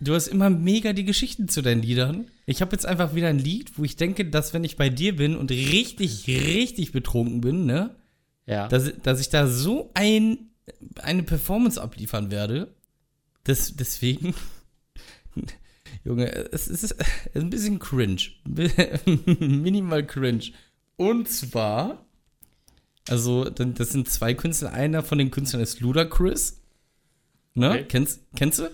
du hast immer mega die Geschichten zu deinen Liedern. Ich habe jetzt einfach wieder ein Lied, wo ich denke, dass wenn ich bei dir bin und richtig, richtig betrunken bin, ne, ja. dass, dass ich da so ein, eine Performance abliefern werde. Das, deswegen, [LAUGHS] Junge, es, es ist ein bisschen cringe. [LAUGHS] Minimal cringe. Und zwar, also, das sind zwei Künstler. Einer von den Künstlern ist Ludacris. Ne? Okay. Kennst, kennst du?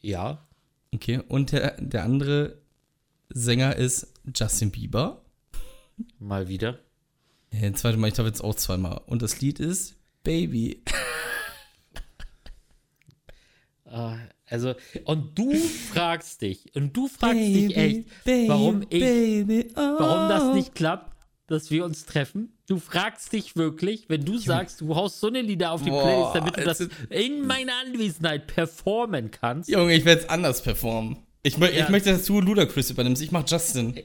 ja. Okay. Und der, der andere Sänger ist Justin Bieber. Mal wieder. Ja, zweite Mal, ich glaube jetzt auch zweimal. Und das Lied ist Baby. [LAUGHS] Äh, also, und du [LAUGHS] fragst dich, und du fragst dich echt, warum ich, Baby, oh. warum das nicht klappt, dass wir uns treffen. Du fragst dich wirklich, wenn du sagst, du haust so eine Lieder auf die Boah, Playlist, damit du das in meiner Anwesenheit performen kannst. Junge, ich werde es anders performen. Ich, mö Ja. ich möchte, dass du Ludacris übernimmst. Ich mach Justin. [LAUGHS]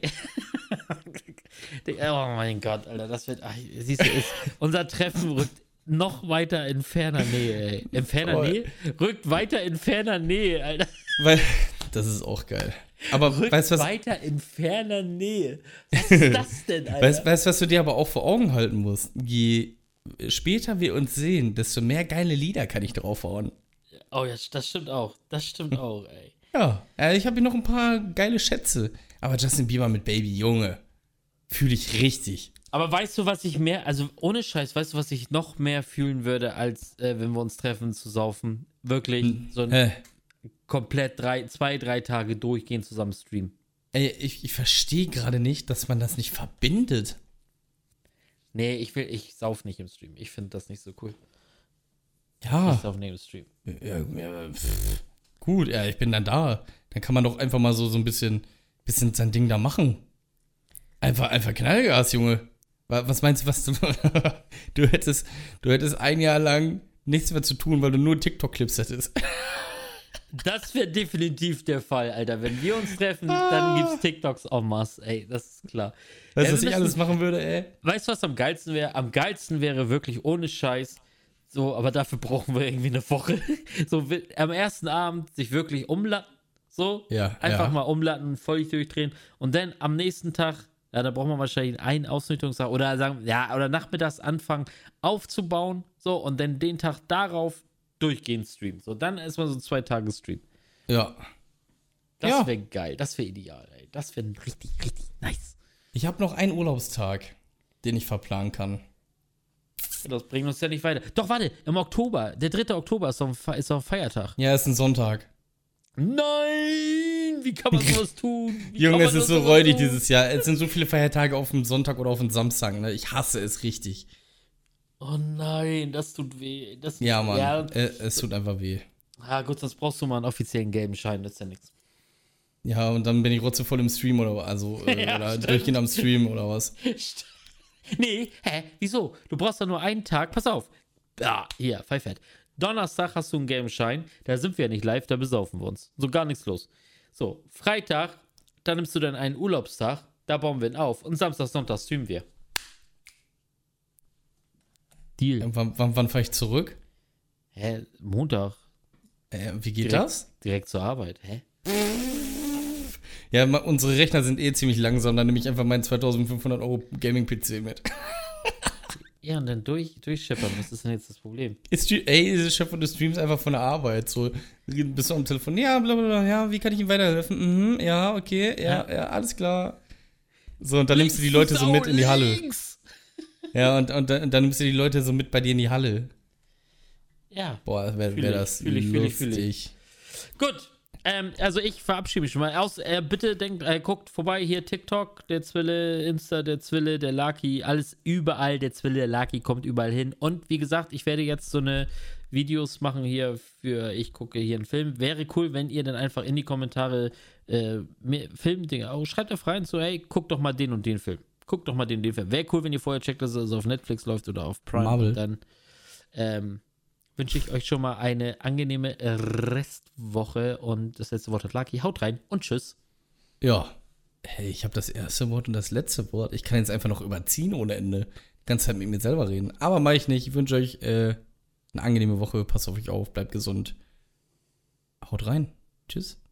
Oh mein Gott, Alter, das wird. Ach, siehst du, ist, unser Treffen rückt noch weiter in ferner Nähe, ey. In ferner Oh. Nähe? Rückt weiter in ferner Nähe, Alter. Weil, das ist auch geil. Aber Rückt weißt was, weiter in ferner Nähe. Was [LAUGHS] ist das denn, Alter? weißt, weißt, was du dir aber auch vor Augen halten musst? Je später wir uns sehen, desto mehr geile Lieder kann ich draufhauen. Oh ja, das stimmt auch. Das stimmt auch, ey. Ja, ich habe hier noch ein paar geile Schätze. Aber Justin Bieber mit Baby, Junge, fühle ich richtig. Aber weißt du, was ich mehr, also ohne Scheiß, weißt du, was ich noch mehr fühlen würde, als äh, wenn wir uns treffen zu saufen? Wirklich Hm, so ein Hä? komplett drei, zwei, drei Tage durchgehend zusammen streamen. Ey, ich, ich verstehe gerade nicht, dass man das nicht verbindet. Nee, ich will, ich sauf nicht im Stream. Ich finde das nicht so cool. Ja, Ich sauf nicht im Stream. ja, ja gut, ja, ich bin dann da. Dann kann man doch einfach mal so, so ein bisschen, bisschen sein Ding da machen. Einfach, einfach Knallgas, Junge. Wa- Was meinst du, was du. [LAUGHS] du hättest, du hättest ein Jahr lang nichts mehr zu tun, weil du nur TikTok-Clips hättest. Das wäre definitiv der Fall, Alter. Wenn wir uns treffen, dann gibt's TikToks en masse, ey, das ist klar. Weißt Ja, du, was ich alles machen würde, ey? Weißt du, was am geilsten wäre? Am geilsten wäre wirklich ohne Scheiß. So, aber dafür brauchen wir irgendwie eine Woche. [LAUGHS] So am ersten Abend sich wirklich umlatten. So. Ja, Einfach ja. mal umlatten, völlig durchdrehen. Und dann am nächsten Tag, ja, da braucht man wahrscheinlich einen Ausnüchterungstag oder sagen, ja, oder nachmittags anfangen aufzubauen. So, und dann den Tag darauf durchgehend streamen. So, dann ist man so zwei Tage Stream. Ja. Das Ja. wäre geil. Das wäre ideal, ey. Das wäre richtig, richtig nice. Ich habe noch einen Urlaubstag, den ich verplanen kann. Das bringt uns ja nicht weiter. Doch, warte, im Oktober, der 3. Oktober ist doch ein, Fe- ist doch ein Feiertag. Ja, ist ein Sonntag. Nein! Wie kann man [LAUGHS] sowas tun? Wie Junge, es ist so räudig tun? dieses Jahr. Es sind so viele Feiertage auf dem Sonntag oder auf dem Samstag. Ne? Ich hasse es richtig. Oh nein, das tut weh. Das Ja, Mann. Ja, Äh, es tut einfach weh. ah, gut, sonst brauchst du mal einen offiziellen gelben Schein, das ist ja nichts. Ja, und dann bin ich rotzevoll im Stream oder also [LAUGHS] äh, Ja, oder stimmt. durchgehend am Stream oder [LAUGHS] was. nee, hä? Wieso? Du brauchst doch nur einen Tag. Pass auf. Ah, hier, Pfeifert. Donnerstag hast du einen gelben Schein. Da sind wir ja nicht live, da besaufen wir uns. So gar nichts los. So, Freitag, da nimmst du dann einen Urlaubstag. Da bauen wir ihn auf. Und Samstag, Sonntag streamen wir. Deal. Äh, Wann, wann, fahre ich zurück? Hä? Montag. Äh, wie geht Direkt, das? Direkt zur Arbeit. Hä? Ja, unsere Rechner sind eh ziemlich langsam. Dann nehme ich einfach meinen 2500 Euro Gaming-PC mit. [LAUGHS] Ja, und dann durch, durchschippern. Was ist denn jetzt das Problem? Ist, ey, diese Chef du streamst einfach von der Arbeit. So, bist du am Telefon? Ja, bla bla bla. Ja, wie kann ich Ihnen weiterhelfen? Mhm, ja, okay, ja, ja, alles klar. So, und dann nimmst du die Leute so mit in die Halle. Links. Ja, und, und, dann- und dann nimmst du die Leute so mit bei dir in die Halle. Ja. Boah, wäre wär ich, das fühl ich, fühl ich, fühl lustig. Gut. Ähm, also ich verabschiede mich schon mal. Aus, äh, bitte denkt, äh, guckt vorbei hier TikTok, der Zwille, Insta, der Zwille, der Lucky, alles überall, der Zwille, der Lucky kommt überall hin. Und wie gesagt, ich werde jetzt so eine Videos machen hier für, ich gucke hier einen Film. Wäre cool, wenn ihr dann einfach in die Kommentare äh, Filmdinge, oh, schreibt doch rein so, hey, guckt doch mal den und den Film. Guckt doch mal den und den Film. Wäre cool, wenn ihr vorher checkt, dass es auf Netflix läuft oder auf Prime. Marvel. Und dann ähm, wünsche ich euch schon mal eine angenehme Restwoche und das letzte Wort hat Lucky. Haut rein und tschüss. Ja. Hey, ich habe das erste Wort und das letzte Wort. Ich kann jetzt einfach noch überziehen ohne Ende. Die ganze Zeit mit mir selber reden. Aber mache ich nicht. Ich wünsche euch äh, eine angenehme Woche. Passt auf euch auf. Bleibt gesund. Haut rein. Tschüss.